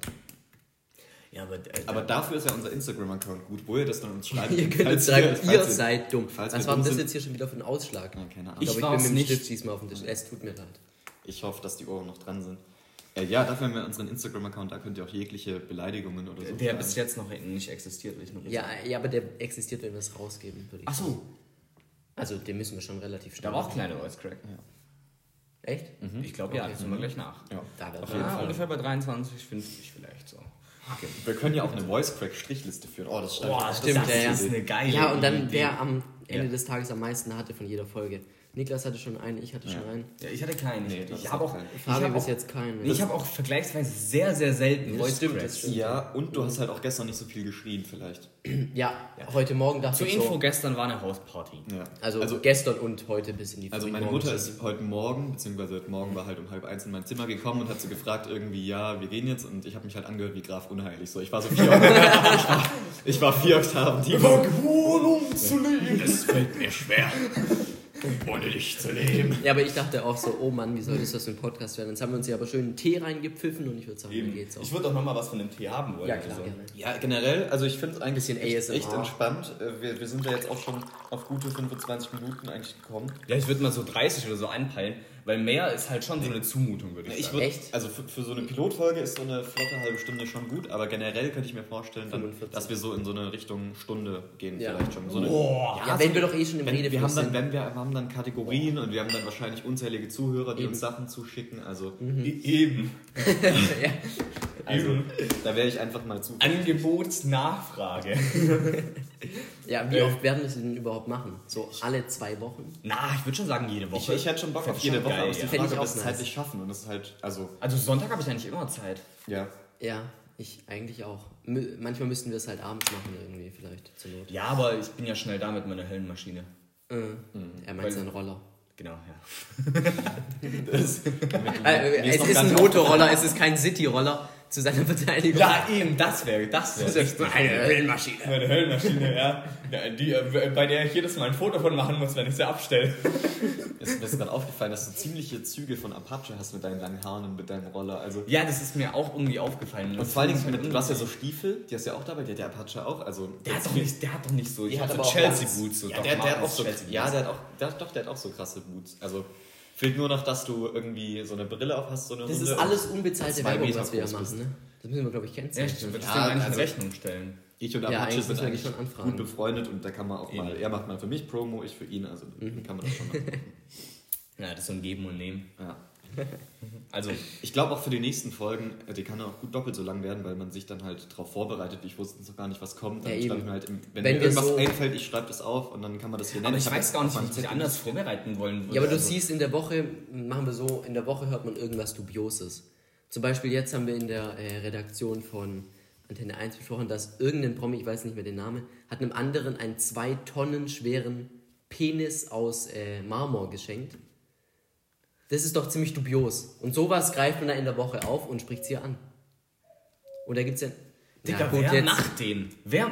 ja, aber, äh, Aber dafür ist ja unser Instagram-Account gut, wo ihr das dann uns schreibt. Ihr könnt uns Falls schreiben, falls ihr seid dumm. falls Was wir war denn das sind- jetzt hier schon wieder für ein Ausschlag? Ja, keine Ahnung. Ich Ich glaube, ich bin mit dem nicht. Stift diesmal auf dem Tisch. Es tut mir leid. Ich hoffe, dass die Ohren noch dran sind. Äh, ja, dafür haben wir unseren Instagram-Account, da könnt ihr auch jegliche Beleidigungen oder so. der bis jetzt noch nicht existiert, will ich nur Ja, ja, aber der existiert, wenn wir es rausgeben, würde ich Ach sagen. so, Also, den müssen wir schon relativ schnell da war auch kleine Voice Crack. Echt? Ich glaube, ja, Okay. das tun wir gleich nach. Ja. Da wird Auf jeden Ah, Fall. ungefähr bei 23, 50 vielleicht so. Okay. Wir können ja auch eine Voice-Crack-Strichliste führen. Oh, das stimmt. Boah, das Stimmt, das ja, ja. ist eine geile Ja, und dann Idee. wer am Ende Ja. des Tages am meisten hatte von jeder Folge. Niklas hatte schon einen, ich hatte schon einen. Ja, ich hatte keinen. Nee, ich habe auch auch, kein. ich Fabi hab bis auch, jetzt keinen. nee, ich habe auch vergleichsweise sehr, sehr selten Voice stimmt, Cracks. Ja, und du hast halt auch gestern nicht so viel geschrien, vielleicht. Ja, heute Morgen dachte Zur ich Info, so, gestern war eine Hausparty. Ja. also, also, gestern und heute bis in die also meine Mutter ist heute Morgen, beziehungsweise heute Morgen war halt um halb eins in mein Zimmer gekommen und hat so gefragt, irgendwie, ja, wir gehen jetzt. Und ich habe mich halt angehört wie Graf Unheilig. So, ich war so vier Oktaven. ich, war, ich war vier Oktaven tief. Wohnung zu leben, es fällt mir schwer. Ohne dich zu leben. Ja, aber ich dachte auch so, oh Mann, wie soll das für ein Podcast werden? Jetzt haben wir uns ja aber schön einen Tee reingepfiffen und ich würde sagen, dann geht's auch. Ich würde doch nochmal was von dem Tee haben wollen. Ja, klar, also. gerne. Ja, generell, also ich finde es eigentlich Bisschen echt, echt entspannt. Äh, Wir, wir sind ja jetzt auch schon auf gute 25 Minuten eigentlich gekommen. Ja, ich würde mal so 30 oder so anpeilen, weil mehr ist halt schon so eine Zumutung, würde ich Ich sagen. würd, Echt? Also für, für so eine Pilotfolge ist so eine flotte halbe Stunde schon gut, aber generell könnte ich mir vorstellen, dann, 45. dass wir so in so eine Richtung Stunde gehen Ja. vielleicht schon. So eine, Boah. Ja, wenn wir doch eh schon im wenn, wir, haben dann, sind. wenn wir, wir haben dann Kategorien und wir haben dann wahrscheinlich unzählige Zuhörer, die Eben. uns Sachen zuschicken. Also, E- Eben. ja. also da wäre ich einfach mal zu. Angebotsnachfrage. ja, wie Äh. oft werden wir es denn überhaupt machen? So alle zwei Wochen? Na, ich würde schon sagen, jede Ich, Woche. ich hätte schon Bock auf ich jede Woche, geil, aber es ist ja. die Fänd Frage, ich ob wir es nice. zeitlich schaffen. Und das ist halt, also, Also Sonntag habe ich eigentlich immer Zeit. ja. Ja, ich eigentlich auch. Manchmal müssten wir es halt abends machen irgendwie vielleicht zur Not. Ja, aber ich bin ja schnell da mit meiner Höllenmaschine. Äh, Er meint Weil- seinen Roller. Genau, ja. Das, Äh, es ist ein nicht Motorroller, es ist kein City-Roller. Zu seiner Verteidigung. Ja, eben, das wäre, das wäre. eine Höllenmaschine. Meine Höllenmaschine, ja. ja die, äh, bei der ich jedes Mal ein Foto von machen muss, wenn ich sie abstelle. ist mir ist gerade aufgefallen, dass du ziemliche Züge von Apache hast mit deinen langen Haaren und mit deinem Roller. Also, Ja, das ist mir auch irgendwie aufgefallen. und vor allen Dingen, mit, du hast ja so Stiefel, die hast du ja auch dabei, der hat der Apache auch. Also, Der hat doch nicht, der hat doch nicht so. Hat so. So ja, der, der hat auch so, Chelsea ja, Boots. der hat auch, der, doch, der hat auch so krasse Boots. Also fehlt nur noch, dass du irgendwie so eine Brille auf hast, so eine Das runde ist alles unbezahlte Werbung, Meter was wir bist. machen. Ne? Das müssen wir, glaube ich, Ja, kennzeichnen. ich würde Ja, ja, eigentlich in also- Rechnung stellen. Ich und Ja, Apache sind eigentlich schon anfragen. gut befreundet und da kann man auch mal, er macht mal für mich Promo, ich für ihn, also Mhm. kann man das schon machen. Ja, das ist so ein Geben und Nehmen. Ja. Also, Ich glaube auch für die nächsten Folgen, äh, die kann auch gut doppelt so lang werden, weil man sich dann halt darauf vorbereitet. Ich wusste noch gar nicht, was kommt. Dann Ja, schreibe ich mir halt, im, wenn, Wenn mir irgendwas so- einfällt, ich schreibe das auf und dann kann man das hier nennen. aber ich hab weiß gar nicht, wie ich das anders vorbereiten wollen würde. Ja, aber du Also, siehst in der Woche, machen wir so, in der Woche hört man irgendwas Dubioses. Zum Beispiel jetzt haben wir in der äh, Redaktion von Antenne 1 besprochen, dass irgendein Promi, ich weiß nicht mehr den Namen, hat einem anderen einen zwei Tonnen schweren Penis aus äh, Marmor geschenkt. Das ist doch ziemlich dubios. Und sowas greift man da in der Woche auf und spricht sie an. Und da gibt's ja... Digga, ja, gut, wer jetzt, macht den? Wer,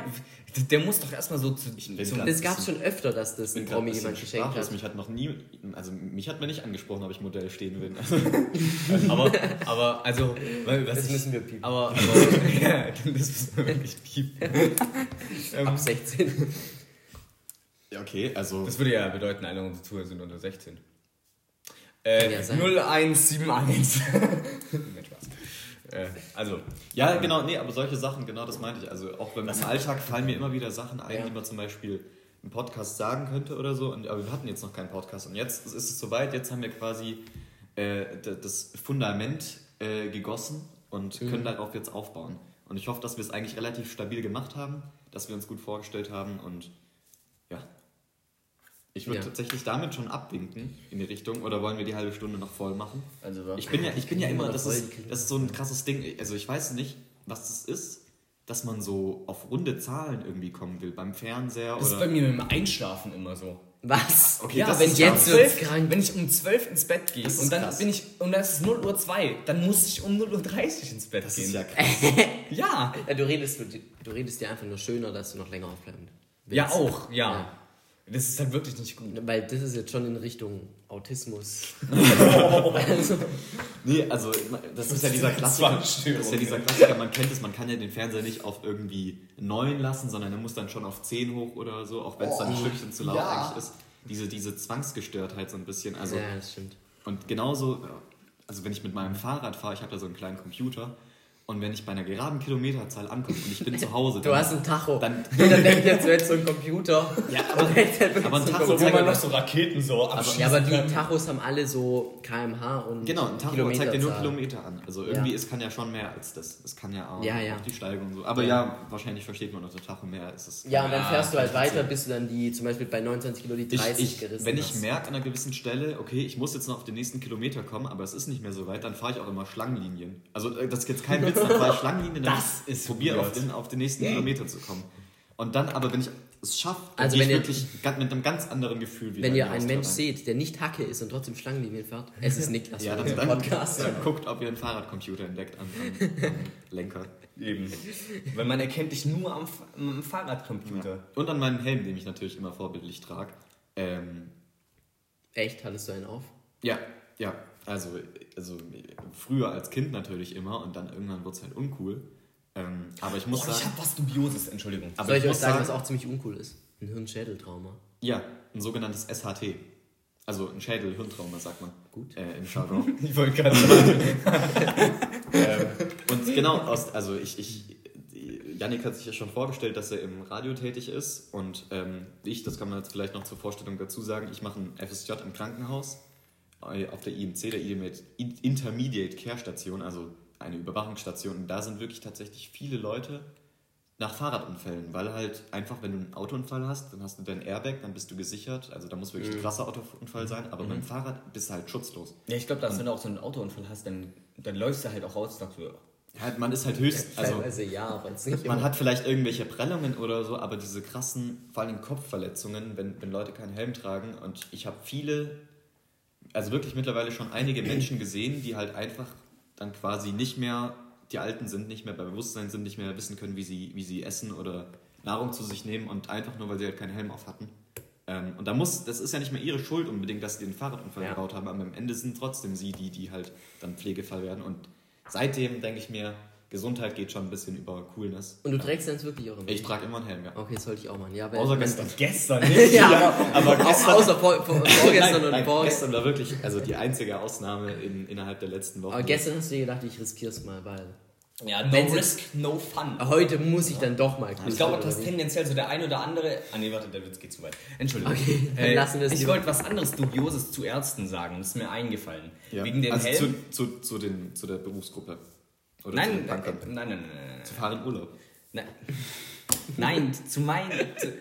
der muss doch erstmal so zu. Ich bin zum- das gab's schon öfter, dass das ein Promi jemand geschenkt sprachlos. hat. Mich hat noch nie, also mich hat mir nicht angesprochen, ob ich Modell stehen will. aber, aber, also, weil, was Das ich, müssen wir piepen. Aber, aber ja, das müssen wir wirklich piepen. ähm, Ab 16. ja, okay, also das würde ja bedeuten, alle unsere Zuhörer sind unter 16. Äh, Ja, sein. 0171. Nein, Spaß. Äh, also, Ja, genau, nee, aber solche Sachen, genau das meinte ich. Also auch wenn im Alltag fallen mir immer wieder Sachen ein, Ja. die man zum Beispiel im Podcast sagen könnte oder so. Und, aber wir hatten jetzt noch keinen Podcast. Und jetzt ist es soweit, jetzt haben wir quasi äh, das Fundament äh, gegossen und können darauf jetzt aufbauen. Und ich hoffe, dass wir es eigentlich relativ stabil gemacht haben, dass wir uns gut vorgestellt haben und. Ich würde Ja. tatsächlich damit schon abwinken in die Richtung. Oder wollen wir die halbe Stunde noch voll machen? also Ich bin ja, ich bin ja immer, das ist, das ist so ein krasses Ding. Also ich weiß nicht, was das ist, dass man so auf runde Zahlen irgendwie kommen will. Beim Fernseher das ist bei mir mit dem Einschlafen immer so. Was? Okay, ja, das wenn um jetzt 12, wird's krank. wenn ich um 12 ins Bett gehe und dann krass. bin ich, und das ist 0 Uhr 2, dann muss ich um 0 Uhr 30 ins Bett Das gehen. ist ja krass. ja. Ja, du redest, du redest dir einfach nur schöner, dass du noch länger aufbleiben willst. Ja, auch, ja. Ja. Das ist halt wirklich nicht gut. Weil das ist jetzt schon in Richtung Autismus. Nee, also das ist ja dieser Klassiker. Das ist ja dieser Klassiker, man kennt es, man kann ja den Fernseher nicht auf irgendwie 9 lassen, sondern er muss dann schon auf 10 hoch oder so, auch wenn es dann ein Stückchen zu laut ja. eigentlich ist. Diese, diese Zwangsgestörtheit so ein bisschen. Also, ja, das stimmt. Und genauso, also wenn ich mit meinem Fahrrad fahre, ich habe da so einen kleinen Computer und wenn ich bei einer geraden Kilometerzahl ankomme und ich bin zu Hause, Du dann, hast ein Tacho. dann Jeder denkt jetzt, du hättest so einen Computer. ja, aber, aber ein Tacho Wo zeigt man mir noch so Raketen so abschießen Ja, aber die. Tachos haben alle so kmh und genau, ein Tacho zeigt dir nur. Kilometer an. Also irgendwie, Ja. es kann ja schon mehr als das. Es kann ja auch, Ja, ja. auch die Steigung so. Aber ja. wahrscheinlich versteht man unter Tacho mehr. Es ist Ja, und dann fährst du halt ich weiter, bis du dann die, zum Beispiel bei 29 Kilo die ich, 30 ich, gerissen wenn ich hast. merke an einer gewissen Stelle, okay, ich muss jetzt noch auf den nächsten Kilometer kommen, aber es ist nicht mehr so weit, dann fahre ich auch immer Schlangenlinien. Also äh, das ist jetzt kein Dann fahre ich Schlangenlinien, dann Das ist probiere auf den, auf den nächsten Kilometer zu kommen. Und dann, aber wenn ich es schaffe, dann Also gehe ich wenn ihr- wirklich mit einem ganz anderen Gefühl wieder Wenn ihr einen Mensch seht, der nicht Hacke ist und trotzdem Schlangenlinien fährt, es ist Niklas ja, dann, dann, Podcast. dann guckt, ob ihr einen Fahrradcomputer entdeckt am, am, am Lenker. Eben. Weil man erkennt dich nur am, am Fahrradcomputer. Und an meinen Helm, den ich natürlich immer vorbildlich trage. Ähm, Echt? Hattest du einen auf? Ja, ja. Also, also früher als Kind natürlich immer und dann irgendwann wird es halt uncool. Ähm, aber ich muss Boah, sagen. ich hab was Dubioses, Entschuldigung. aber Soll ich euch muss sagen, was auch ziemlich uncool ist? Ein Hirnschädeltrauma. Ja, ein sogenanntes SHT. Also ein Schädel-Hirntrauma, sagt man. Gut. Äh, Im Jargon. Ich wollte gerade sagen. ähm, und genau, aus, also ich, ich, Yannick hat sich ja schon vorgestellt, dass er im Radio tätig ist. Und ähm, ich, das kann man jetzt vielleicht noch zur Vorstellung dazu sagen, ich mache ein FSJ im Krankenhaus auf der IMC, der Intermediate Care Station, also eine Überwachungsstation. Und da sind wirklich tatsächlich viele Leute nach Fahrradunfällen, weil halt einfach, wenn du einen Autounfall hast, dann hast du dein Airbag, dann bist du gesichert. Also da muss wirklich ein krasser Autounfall sein, aber beim Fahrrad bist du halt schutzlos. Ja, ich glaube, dass wenn du auch so einen Autounfall hast, dann, dann läufst du halt auch raus und sagst, ja, Ja, man ist halt höchst, also Teilweise ja, aber jetzt nicht man immer. hat vielleicht irgendwelche Prellungen oder so, aber diese krassen, vor allem Kopfverletzungen, wenn, wenn Leute keinen Helm tragen und ich habe viele, also wirklich mittlerweile schon einige Menschen gesehen, die halt einfach dann quasi nicht mehr, die Alten sind, nicht mehr bei Bewusstsein sind, nicht mehr wissen können, wie sie, wie sie essen oder Nahrung zu sich nehmen und einfach nur, weil sie halt keinen Helm auf hatten. Ähm, und da muss, das ist ja nicht mehr ihre Schuld unbedingt, dass sie den Fahrradunfall Ja. gebaut haben, aber am Ende sind trotzdem sie die, die halt dann Pflegefall werden. Und seitdem denke ich mir, Gesundheit geht schon ein bisschen über Coolness. Und du trägst dann wirklich auch immer. Ich trage immer einen Helm, ja. Okay, das sollte ich auch machen. Ja, weil Außer gestern. gestern nicht. ja, aber aber gestern- außer vor, vor, vorgestern Nein, und nein, vorgestern. gestern war wirklich also die einzige Ausnahme in, innerhalb der letzten Woche. Aber gestern hast du dir gedacht, ich riskier's mal, weil Ja, no Wenn's risk, no fun. heute muss ich dann doch mal. Ich glaube, dass tendenziell so der ein oder andere. Ah, nee, warte, der Witz geht zu weit. Entschuldigung. Okay, dann lassen wir es Ich wollte was anderes Dubioses zu Ärzten sagen. Das ist mir eingefallen. ja. Wegen dem also Helm. Zu, zu, zu, den, zu der Berufsgruppe. Oder nein, nein, nein, nein, nein, Zu fahren in Urlaub. nein. Nein, zu meinen.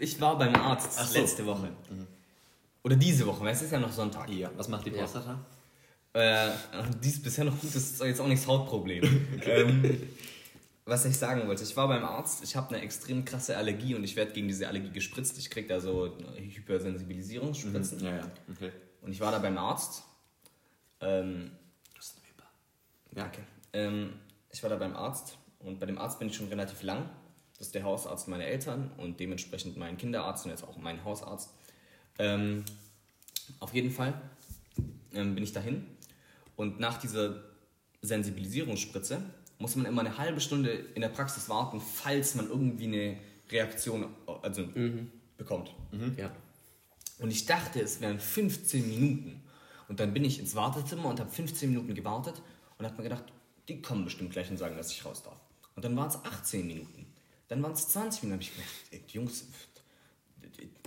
Ich war beim Arzt so. letzte Woche. Oder diese Woche, weil es ist ja noch Sonntag. Ja, was macht die Ja. Prostata? Äh, die ist bisher noch gut, das ist jetzt auch nicht das Hautproblem. ähm, was ich sagen wollte, ich war beim Arzt, ich habe eine extrem krasse Allergie und ich werde gegen diese Allergie gespritzt. Ich krieg da so Hypersensibilisierungsspritzen. Ja, ja, okay. Und ich war da beim Arzt. Ähm, Ja, okay. Ähm, ich war da beim Arzt und bei dem Arzt bin ich schon relativ lang. Das ist der Hausarzt meiner Eltern und dementsprechend mein Kinderarzt und jetzt auch mein Hausarzt. Ähm, auf jeden Fall ähm, bin ich dahin und nach dieser Sensibilisierungsspritze muss man immer eine halbe Stunde in der Praxis warten, falls man irgendwie eine Reaktion also, bekommt. Ja. Und ich dachte, es wären 15 Minuten. Und dann bin ich ins Wartezimmer und habe 15 Minuten gewartet und habe mir gedacht, die kommen bestimmt gleich und sagen, dass ich raus darf. Und dann waren es 18 Minuten. Dann waren es 20 Minuten. habe ich gedacht, ey, Jungs,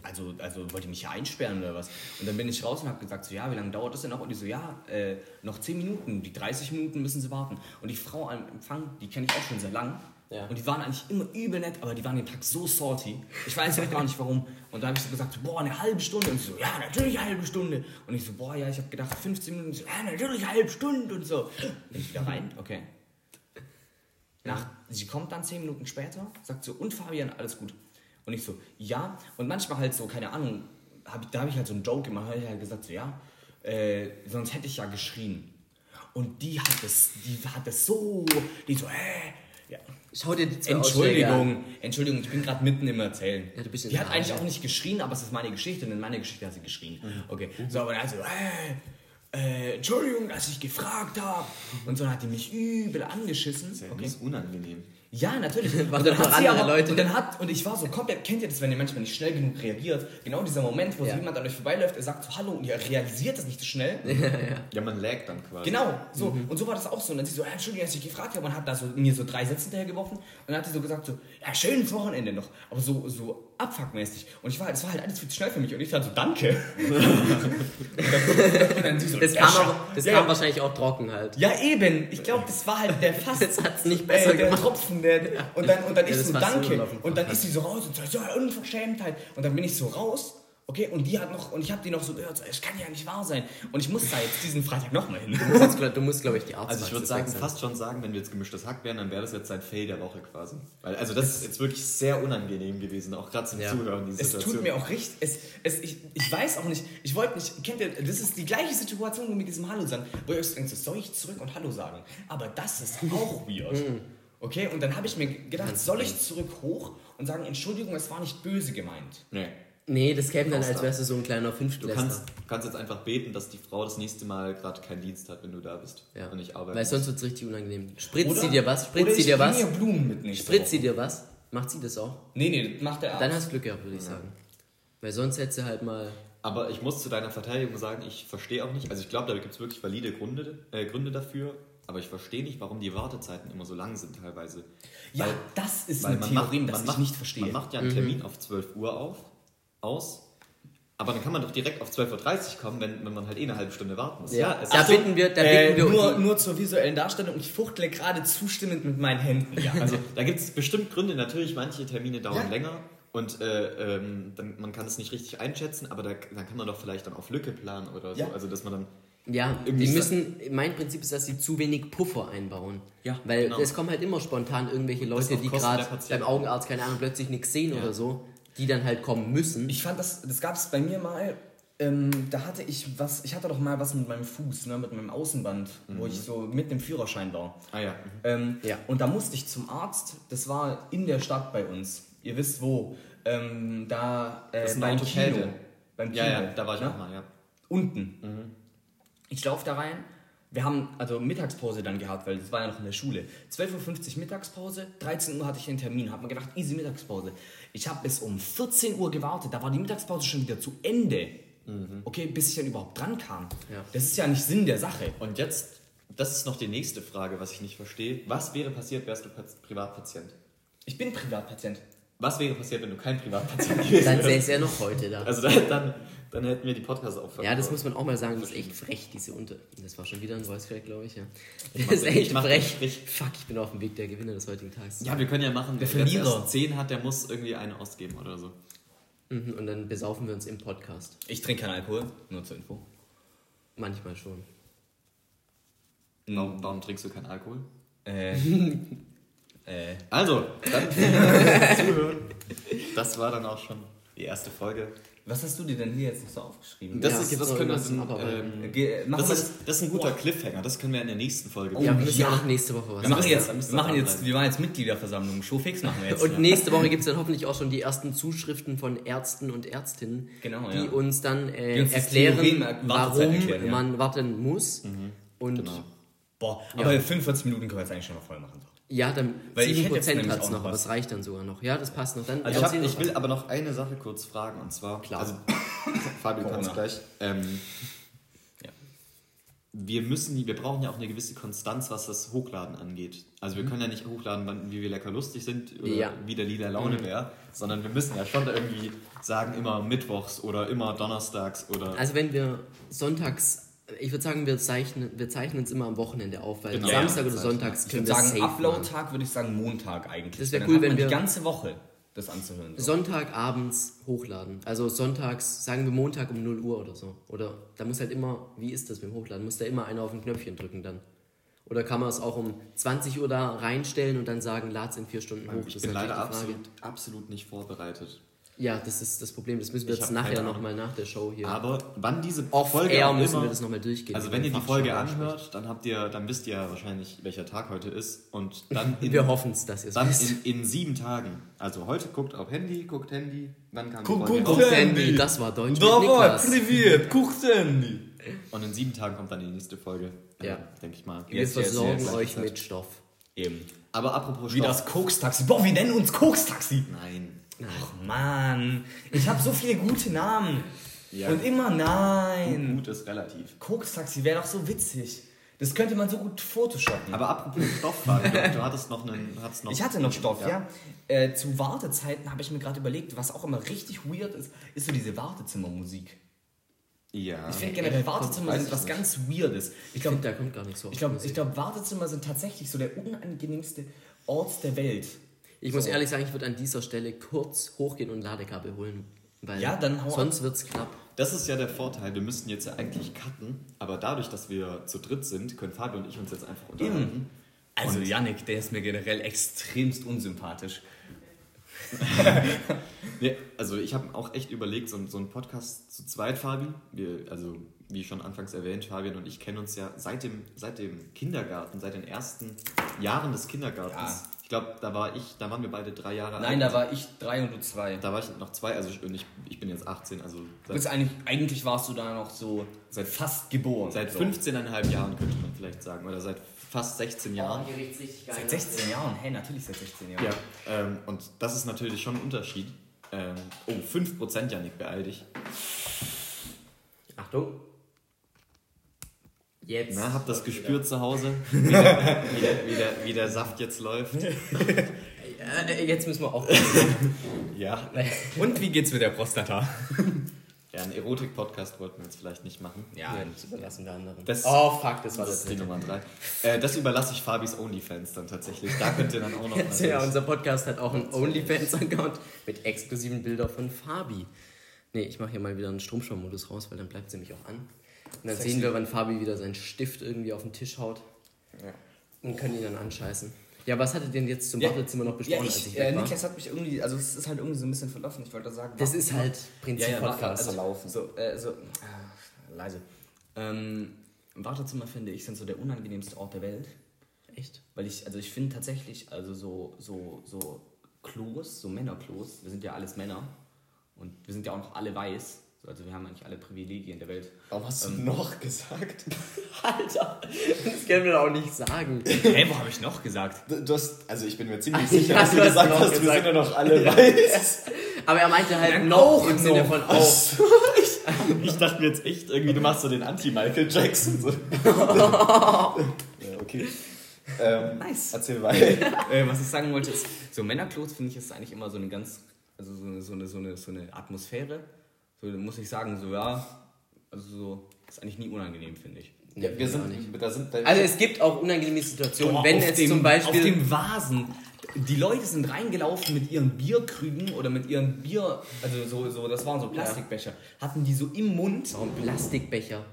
also, also wollt ihr mich hier einsperren oder was? Und dann bin ich raus und habe gesagt, so, ja, wie lange dauert das denn noch? Und die so, ja, äh, noch 10 Minuten, die 30 Minuten müssen sie warten. Und die Frau am Empfang, die kenne ich auch schon sehr lang. Ja. Und die waren eigentlich immer übel nett, aber die waren den Tag so salty. Ich weiß auch gar nicht warum. Und da habe ich so gesagt, boah, eine halbe Stunde. Und sie so, ja, natürlich eine halbe Stunde. Und ich so, boah, ja, ich habe gedacht 15 Minuten. So, ja, natürlich eine halbe Stunde und so. Bin ich wieder rein, okay. Nach, sie kommt dann 10 Minuten später, sagt so, und Fabian, alles gut. Und ich so, ja. Und manchmal halt so, keine Ahnung, hab, da habe ich halt so einen Joke gemacht, habe ich halt gesagt, so, ja, äh, sonst hätte ich ja geschrien. Und die hat es, die hat es so, die so, hä? Ja. Schau dir die zwei Ausschläge an. Entschuldigung, Entschuldigung, ich bin gerade mitten im Erzählen. Ja, du bist die hat eigentlich auch nicht geschrien, aber es ist meine Geschichte und in meiner Geschichte hat sie geschrien. Mhm. Okay, so, aber dann hat sie so, äh, äh, Entschuldigung, dass ich gefragt habe. Und so dann hat die mich übel angeschissen. Ja, Okay. Das ist unangenehm. Ja, natürlich. Was Und dann hat sie andere aber, Leute? und dann hat, und ich war so komplett, kennt ihr das, wenn ihr manchmal nicht schnell genug reagiert? Genau dieser Moment, wo Ja. so jemand an euch vorbeiläuft, er sagt so Hallo und ihr realisiert das nicht so schnell. Ja, man laggt dann quasi. Genau, so. Mhm. Und so war das auch so. Und dann sie so, ja, Entschuldigung, dass ich gefragt habe und hat da so mir so drei Sätze hinterhergeworfen. Und dann hat sie so gesagt, so, ja, schönes Wochenende noch. Aber so, so abfuckmäßig. Und ich war, das war halt alles viel zu schnell für mich. Und ich dann so, danke. und, dann, und dann sie so, Das ja, kam, aber, das ja, kam ja. wahrscheinlich auch trocken halt. Ja, eben. Ich glaube, das war halt der fast. Das hat's nicht besser äh, der gemacht. Tropfen, der. Und dann, und dann Ja, ich so, danke. Und dann ist sie so raus und sagt, so, ja, Unverschämtheit. Und dann bin ich so raus. Okay, und die hat noch, und ich habe die noch so gehört, so, es kann ja nicht wahr sein. Und ich muss da jetzt diesen Freitag nochmal hin. Du musst, glaube ich, die Arzt Also ich würde sagen, fast schon sagen, wenn wir jetzt gemischtes Hack wären, dann wäre das jetzt sein Fail der Woche quasi. Weil, also das ist jetzt wirklich sehr unangenehm gewesen, auch gerade zum Ja. Zuhören, die Es Situation. tut mir auch richtig, es, es, ich, ich weiß auch nicht, ich wollte nicht, kennt ihr, das ist die gleiche Situation wie mit diesem Hallo sagen, wo ihr euch denkt, so, soll ich zurück und Hallo sagen? Aber das ist auch weird. Okay, und dann habe ich mir gedacht, soll ich zurück hoch und sagen, Entschuldigung, es war nicht böse gemeint? Nee. Nee, das käme dann, als du- wärst du so ein kleiner Du Fünftklässler. kannst, kannst jetzt einfach beten, dass die Frau das nächste Mal gerade keinen Dienst hat, wenn du da bist Ja. und nicht arbeiten Weil sonst wird es richtig unangenehm. Spritzt Oder- sie dir was? oder Spritzt sie ich dir was? ihr Blumen mit nächste Spritzt sie dir was? Macht sie das auch? Nee, nee, das macht der Arzt. Dann hast du Glück gehabt, würde ich sagen. Weil sonst hättest du halt mal. Aber ich muss zu deiner Verteidigung sagen, ich verstehe auch nicht, also ich glaube, da gibt es wirklich valide Gründe, äh, Gründe dafür, aber ich verstehe nicht, warum die Wartezeiten immer so lang sind teilweise. ja, Weil- das ist Weil ein man Theorem, macht, das man ich macht, nicht verstehe. Man macht ja einen Termin auf 12 Uhr auf, aus, aber dann kann man doch direkt auf 12.30 Uhr kommen, wenn, wenn man halt eh eine halbe Stunde warten muss. Ja, es da ist bitten wir, da äh, bitten wir nur, die- nur zur visuellen Darstellung. Ich fuchtle gerade zustimmend mit meinen Händen. Ja, Also da gibt es bestimmt Gründe, natürlich manche Termine dauern Ja. länger und äh, ähm, dann, man kann es nicht richtig einschätzen, aber da, dann kann man doch vielleicht dann auf Lücke planen oder so. Ja. Also dass man dann Ja, Irgendwie die müssen, mein Prinzip ist, dass sie zu wenig Puffer einbauen. Ja, Weil genau. es kommen halt immer spontan irgendwelche Leute, die gerade beim Augenarzt, keine Ahnung, plötzlich nichts sehen Ja. oder so, die dann halt kommen müssen. Ich fand das, das gab es bei mir mal. Ähm, da hatte ich was, ich hatte doch mal was mit meinem Fuß, ne, mit meinem Außenband, wo ich so mit dem Führerschein war. ah ja, mhm. Ähm, Ja. Und da musste ich zum Arzt, das war in der Stadt bei uns. Ihr wisst wo. Ähm, da äh, beim Orthopäde. Kino. Beim Kino. ja, ja, da war ich ne? auch mal, ja. Unten. Ich laufe da rein. Wir haben also Mittagspause dann gehabt, weil das war ja noch in der Schule. 12.50 Uhr Mittagspause, 13 Uhr hatte ich den Termin, hab mir gedacht, easy Mittagspause. Ich habe bis um 14 Uhr gewartet, da war die Mittagspause schon wieder zu Ende. Okay, bis ich dann überhaupt dran kam. Ja. Das ist ja nicht Sinn der Sache. Und jetzt, das ist noch die nächste Frage, was ich nicht verstehe. Was wäre passiert, wärst du Pat- Privatpatient? Ich bin Privatpatient. Was wäre passiert, wenn du kein Privatpatient gewesen Dann wärst? säße er noch heute da. Also dann, dann, dann hätten wir die Podcasts auch Ja, das muss man auch mal sagen, das ist echt frech, diese Unter... Das war schon wieder ein Voice Crack, glaube ich, ja. Das ist echt ich mach den frech. Fuck, ich bin auf dem Weg der Gewinner des heutigen Tages. Ja, wir können ja machen, Der Verlierer. 10 hat, der muss irgendwie eine ausgeben oder so. Mhm, Und dann besaufen wir uns im Podcast. Ich trinke keinen Alkohol, nur zur Info. Manchmal schon. Warum, warum trinkst du keinen Alkohol? Äh, äh, Also, dann zuhören. Das war dann auch schon die erste Folge. Was hast du dir denn hier jetzt noch so aufgeschrieben? Das, Ja, ist, das können wir ähm, Ge- das, das ein guter Cliffhanger, das können wir in der nächsten Folge Oh, Ja, wir machen. müssen ja auch nächste Woche was Wir machen jetzt, wir machen jetzt, wir machen jetzt Mitgliederversammlung. Showfix machen wir jetzt. Und ja. nächste Woche gibt es dann hoffentlich auch schon die ersten Zuschriften von Ärzten und Ärztinnen, Genau, die ja. uns dann äh, Die uns erklären, er- Wartezeit warum erklären, ja. man warten muss. Mhm. Und Genau. Boah, aber 45 Minuten können wir jetzt eigentlich schon noch voll machen. Ja, dann Weil ich hätte jetzt 7% nämlich hat es noch, aber es reicht dann sogar noch. Ja, das passt noch. Dann Also ich, hab, ich will aber noch eine Sache kurz fragen und zwar, Klar. also Fabio kann es gleich. Ähm, Ja. wir müssen, wir brauchen ja auch eine gewisse Konstanz, was das Hochladen angeht. Also wir können ja nicht hochladen, wann, wie wir lecker lustig sind oder Ja. wie der lila Laune wäre, sondern wir müssen ja schon irgendwie sagen, immer mittwochs oder immer donnerstags oder Also wenn wir sonntags, ich würde sagen, wir zeichnen, wir zeichnen uns immer am Wochenende auf, weil Genau. Samstag Ja, oder sonntags Ich können würde wir sagen, safe. Upload-Tag würde ich sagen Montag eigentlich. Das wär Dann cool, hat wenn man wir- die ganze Woche das anzuhören. So. Sonntagabends hochladen. Also sonntags, sagen wir Montag um 0 Uhr oder so. Oder da muss halt immer, wie ist das beim Hochladen? Muss da immer einer auf ein Knöpfchen drücken dann? Oder kann man es auch um 20 Uhr da reinstellen und dann sagen, lad's in vier Stunden hoch? ich Das bin ist leider absolut, absolut nicht vorbereitet. Ja, das ist das Problem. Das müssen wir Ich jetzt nachher nochmal nach der Show hier. Aber wann diese Off Folge air müssen immer, wir das nochmal durchgehen. Also wie wenn ihr die Folge anhört, dann habt ihr, dann wisst ihr ja wahrscheinlich, welcher Tag heute ist. Und dann in, Wir hoffen es, dass ihr es dann wisst. in, in sieben Tagen. Also heute guckt auf Handy, guckt Handy, wann kam die Guck, Folge guck, raus? Guckt Handy. Handy, das war Deutsch Da mit war priviert, guckt Handy. Und in sieben Tagen kommt dann die nächste Folge. Ja. Denke ich mal. Wir Jetzt, versorgen jetzt. euch mit Stoff. Eben. Aber apropos Wie Stoff. das Koks-Taxi. Boah, wir nennen uns Koks-Taxi. Nein. Ach Mann, ich habe so viele gute Namen. Ja. Und immer nein. Gut ist relativ. Koks-Taxi wäre doch so witzig. Das könnte man so gut photoshoppen. Aber apropos Stoff, Fabio, du hattest noch einen. Hattest noch Ich hatte noch Stoff, ja. Äh, zu Wartezeiten habe ich mir gerade überlegt, was auch immer richtig weird ist, ist so diese Wartezimmermusik. Ja. Ich finde generell Wartezimmer sind ich was nicht. ganz Weirdes. Ich Ich glaube, da kommt gar nicht so ich glaube, glaube, Wartezimmer sind tatsächlich so der unangenehmste Ort der Welt. Ich muss So. ehrlich sagen, ich würde an dieser Stelle kurz hochgehen und Ladekabel holen. Weil Ja, dann hau sonst wird es knapp. Das ist ja der Vorteil. Wir müssten jetzt ja eigentlich cutten, aber dadurch, dass wir zu dritt sind, können Fabio und ich uns jetzt einfach unterhalten. Also Yannick, der ist mir generell extremst unsympathisch. Nee, also ich habe auch echt überlegt, so, so einen Podcast zu zweit, Fabi. Wir, also wie schon anfangs erwähnt, Fabian und ich kennen uns ja seit dem, seit dem Kindergarten, seit den ersten Jahren des Kindergartens. Ja. Ich glaube, da war ich, da waren wir beide drei Jahre Nein, alt. da war ich drei und du zwei. Da war ich noch zwei, also ich, ich, ich bin jetzt 18, also Du seit, bist eigentlich, eigentlich warst du da noch so Seit- fast geboren. seit so. 15,5 Jahren könnte man vielleicht sagen, oder seit fast 16 Jahren. hier riecht's richtig geil. Seit 16 Jahren, hey, natürlich seit 16 Jahren. Ja, ähm, und das ist natürlich schon ein Unterschied. Ähm, oh, 5% Janik, beeil dich. Achtung. Jetzt. Na, habt das gespürt zu Hause? Wie der, wie, der, wie, der, wie der Saft jetzt läuft? Äh, jetzt müssen wir auch. Ja. Und wie geht's mit der Prostata? Ja, einen Erotik-Podcast wollten wir jetzt vielleicht nicht machen. Ja, Ja, das überlassen wir anderen. Das- oh, fuck, das war Das das ist die. Nummer drei. Äh, das überlasse ich Fabis Onlyfans dann tatsächlich. Da könnt ihr dann auch noch. Ja, natürlich- unser Podcast hat auch einen OnlyFans-Account mit exklusiven Bildern von Fabi. Nee, ich mache hier mal wieder einen Stromschau-Modus raus, weil dann bleibt sie mich auch an. Und dann Sexy. sehen wir, wann Fabi wieder seinen Stift irgendwie auf den Tisch haut Ja. und können ihn dann anscheißen. Ja, was hattet ihr denn jetzt zum Ja. Wartezimmer noch Ja, besprochen, als ich, ich äh? Niklas hat mich irgendwie, also es ist halt irgendwie so ein bisschen verlaufen. Ich wollte sagen, Das ist halt Prinzip ja, ja, Podcast. Also, laufen. So, äh, so, ah, leise. Ähm, Wartezimmer finde ich sind so der unangenehmste Ort der Welt, Echt? weil ich, also ich finde tatsächlich, also so, so, so Klos, so Männerklos, wir sind ja alles Männer und wir sind ja auch noch alle weiß, also wir haben eigentlich alle Privilegien der Welt. Warum hast du noch gesagt? Alter, das können wir doch auch nicht sagen. Hä, wo habe ich noch gesagt? Du, du hast, also ich bin mir ziemlich Ja, sicher, dass du du hast gesagt wir gesagt. sind ja noch alle weiß. Aber er meinte halt Dann noch im Sinne von auch. Ich dachte mir jetzt echt, irgendwie, du machst so den Anti-Michael Jackson. So. ja, okay. Ähm, Nice. Erzähl weiter. äh, was ich sagen wollte, ist, so Männerklos finde ich ist eigentlich immer so eine ganz, also so eine, so eine, so eine, so eine Atmosphäre. So muss ich sagen, so ja, also so, ist eigentlich nie unangenehm, finde ich. Nee, wir sind, nicht. da sind, da Also es gibt auch unangenehme Situationen, Boah, wenn auf jetzt dem, zum Beispiel... Auf dem Vasen. Die Leute sind reingelaufen mit ihren Bierkrügen oder mit ihren Bier, also so, so das waren so Plastikbecher, hatten die so im Mund. Warum Plastikbecher?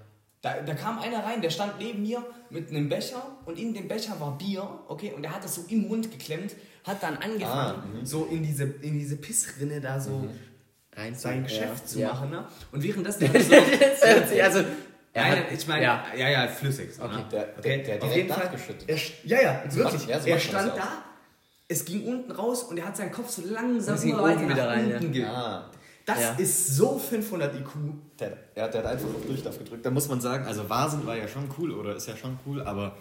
Da, da kam einer rein, der stand neben mir mit einem Becher und in dem Becher war Bier, okay, und der hat das so im Mund geklemmt, hat dann angefangen, Ah, so in diese, in diese Pissrinne da so Rein sein Geschäft ja. zu ja. machen, ne? Und währenddessen hat er so, also... er Nein, hat- ich meine, ja. ja, ja, flüssig. So, Okay. ne? Der- okay. der- der auf direkt jeden Fall. nachgeschüttet. Er, ja, ja, wirklich. Ja, so er stand da, es ging unten raus und er hat seinen Kopf so langsam oben nach wieder rein, unten ja. Ah, Das Ja. ist so 500 IQ. der, ja, der hat einfach auf Durchlauf gedrückt. Da muss man sagen, also Vasen war ja schon cool oder ist ja schon cool, aber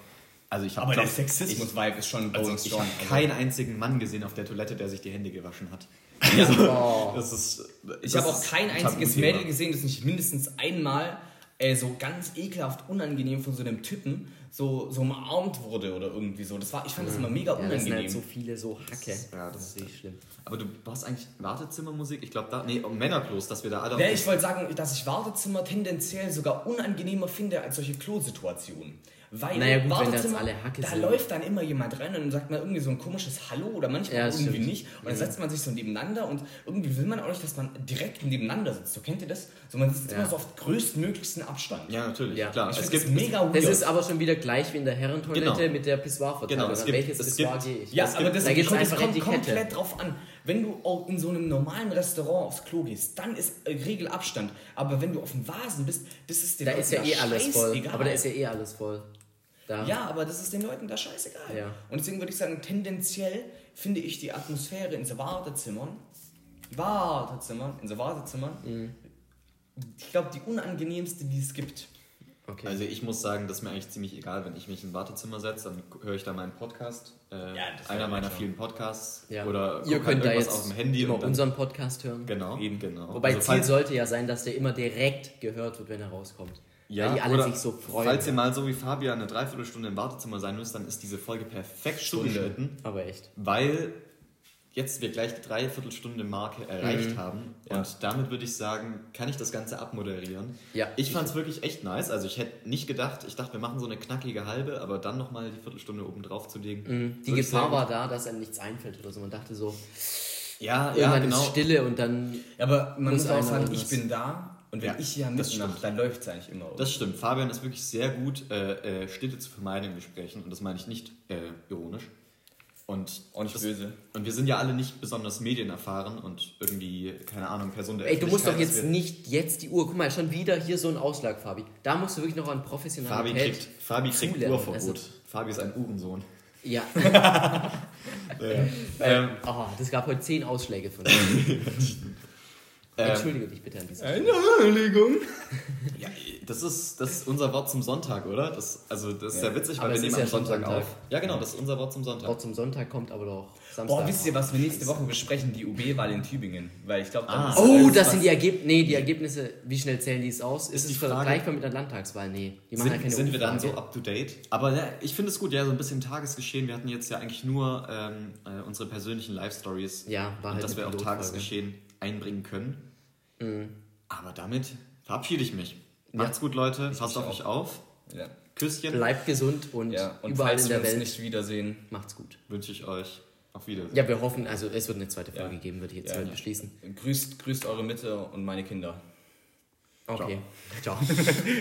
also ich habe Aber der Sexismus-Vibe ist schon also ich habe keinen einzigen Mann gesehen auf der Toilette, der sich die Hände gewaschen hat. Oh. Das ist, Ich habe auch kein ein einziges. Mädel gesehen, das nicht mindestens einmal äh, so ganz ekelhaft unangenehm von so einem Typen so, so umarmt wurde oder irgendwie so. Das war, ich fand das immer mega Ja, das sind unangenehm. halt so viele so Hacke. Ja, das das ist richtig schlimm. Aber du warst eigentlich Wartezimmermusik? Ich glaube da. Nee, um Männerklos, dass wir da alle. Ja, ich wollte sagen, dass ich Wartezimmer tendenziell sogar unangenehmer finde als solche Klosituationen. Weil Naja, gut, wenn das alle Hacke da sind. läuft dann immer jemand rein und dann sagt man irgendwie so ein komisches Hallo oder manchmal Ja, irgendwie stimmt. nicht. Und dann setzt man sich so nebeneinander und irgendwie will man auch nicht, dass man direkt nebeneinander sitzt. So kennt ihr das? So man sitzt Ja. immer so auf größtmöglichsten Abstand. ja, natürlich, Ja. klar. Ich es gibt. mega weird. Das ist aber schon wieder gleich wie in der Herrentoilette Genau. mit der Pissoir-Verteilung. Genau, gibt- welches es Pissoir gehe ich? Ja, aber das, da kommt, das einfach kommt Etikette. komplett drauf an. Wenn du auch in so einem normalen Restaurant aufs Klo gehst, dann ist äh, Regel Abstand. Aber wenn du auf dem Vasen bist, das ist den Da ist ja eh alles voll. scheißegal. Aber da ist ja eh alles voll. Da. Ja, aber das ist den Leuten da scheißegal. Ja. Und deswegen würde ich sagen, tendenziell finde ich die Atmosphäre in so Wartezimmern, Wartezimmern, in so Wartezimmern, Mhm. ich glaube, die unangenehmste, die es gibt. Okay. Also ich muss sagen, das ist mir eigentlich ziemlich egal, wenn ich mich in ein Wartezimmer setze, dann höre ich da meinen Podcast, äh, Ja, einer meiner schon. vielen Podcasts ja. oder Ihr guck könnt halt da irgendwas jetzt auf dem Handy dann, unseren Podcast hören. genau, Eben. genau. Wobei Also Ziel sollte ja sein, dass der immer direkt gehört wird, wenn er rauskommt. Ja, Weil die alle oder sich so freuen. Falls ihr mal so wie Fabian eine Dreiviertelstunde im Wartezimmer sein müsst, dann ist diese Folge perfekt Stunde. zugeschnitten, Aber echt. weil jetzt wir gleich die Dreiviertelstunde Marke erreicht Mhm. haben Ja. und damit würde ich sagen, kann ich das Ganze abmoderieren. Ja. Ich fand es wirklich echt nice, also ich hätte nicht gedacht, ich dachte, wir machen so eine knackige halbe, aber dann nochmal die Viertelstunde oben drauf zu legen. Mhm. Die Gefahr sagen. war da, dass einem nichts einfällt oder so. Man dachte so, Ja, ja, irgendwann genau. ist Stille und dann. Ja, aber man Muss muss, auch sagen, ich bin da und wenn Ja, ich hier mitmache, dann läuft es eigentlich immer. Das stimmt. Fabian ist wirklich sehr gut, äh, äh, Stille zu vermeiden in Gesprächen. Und das meine ich nicht äh, ironisch. Und, Auch nicht das, böse. Und wir sind ja alle nicht besonders medienerfahren und irgendwie, keine Ahnung, Person der Ey, du musst doch jetzt nicht jetzt die Uhr. Guck mal, schon wieder hier so ein Ausschlag, Fabi. Da musst du wirklich noch an wir- Fabi kriegt, Fabi kriegt zulernen. Uhrverbot. Also- Fabi ist ein Uhrensohn. Ja. Ähm, Oh, das gab heute zehn Ausschläge von dir. Ähm, Entschuldige dich bitte an dieser Stelle. Entschuldigung. ja, das ist, das ist unser Wort zum Sonntag, oder? Das, also das ist Ja. sehr witzig, weil Aber wir nehmen ist ja am Sonntag, Sonntag. auf. Ja, genau, das ist unser Wort zum Sonntag. Wort zum Sonntag kommt aber doch Samstag. Boah, wisst ihr, was wir nächste Woche besprechen? Die UB-Wahl in Tübingen. Weil ich glaube, Ah. Oh, das sind die Ergebnisse. Nee, die Ergebnisse, wie schnell zählen die es aus? Ist, die es vergleichbar mit der Landtagswahl? Nee, die machen ja Sind, keine sind wir dann so up to date? Aber ja, ich finde es gut, ja, so ein bisschen Tagesgeschehen. Wir hatten jetzt ja eigentlich nur ähm, äh, unsere persönlichen Live-Stories. Ja, war und halt dass eine wir auch. Tagesgeschehen einbringen können. Mhm. Aber damit verabschiede ich mich. Macht's gut, Leute. Passt auf mich euch auf. Ja. Küsschen Bleibt gesund und, ja. Und überall falls in wir der uns Welt nicht wiedersehen, macht's gut. wünsche ich euch. Auf Wiedersehen. Ja, wir hoffen, also es wird eine zweite Ja. Folge geben, würde ich jetzt Ja, ja. beschließen. grüßt, grüßt eure Mitte und meine Kinder. Okay. Ciao.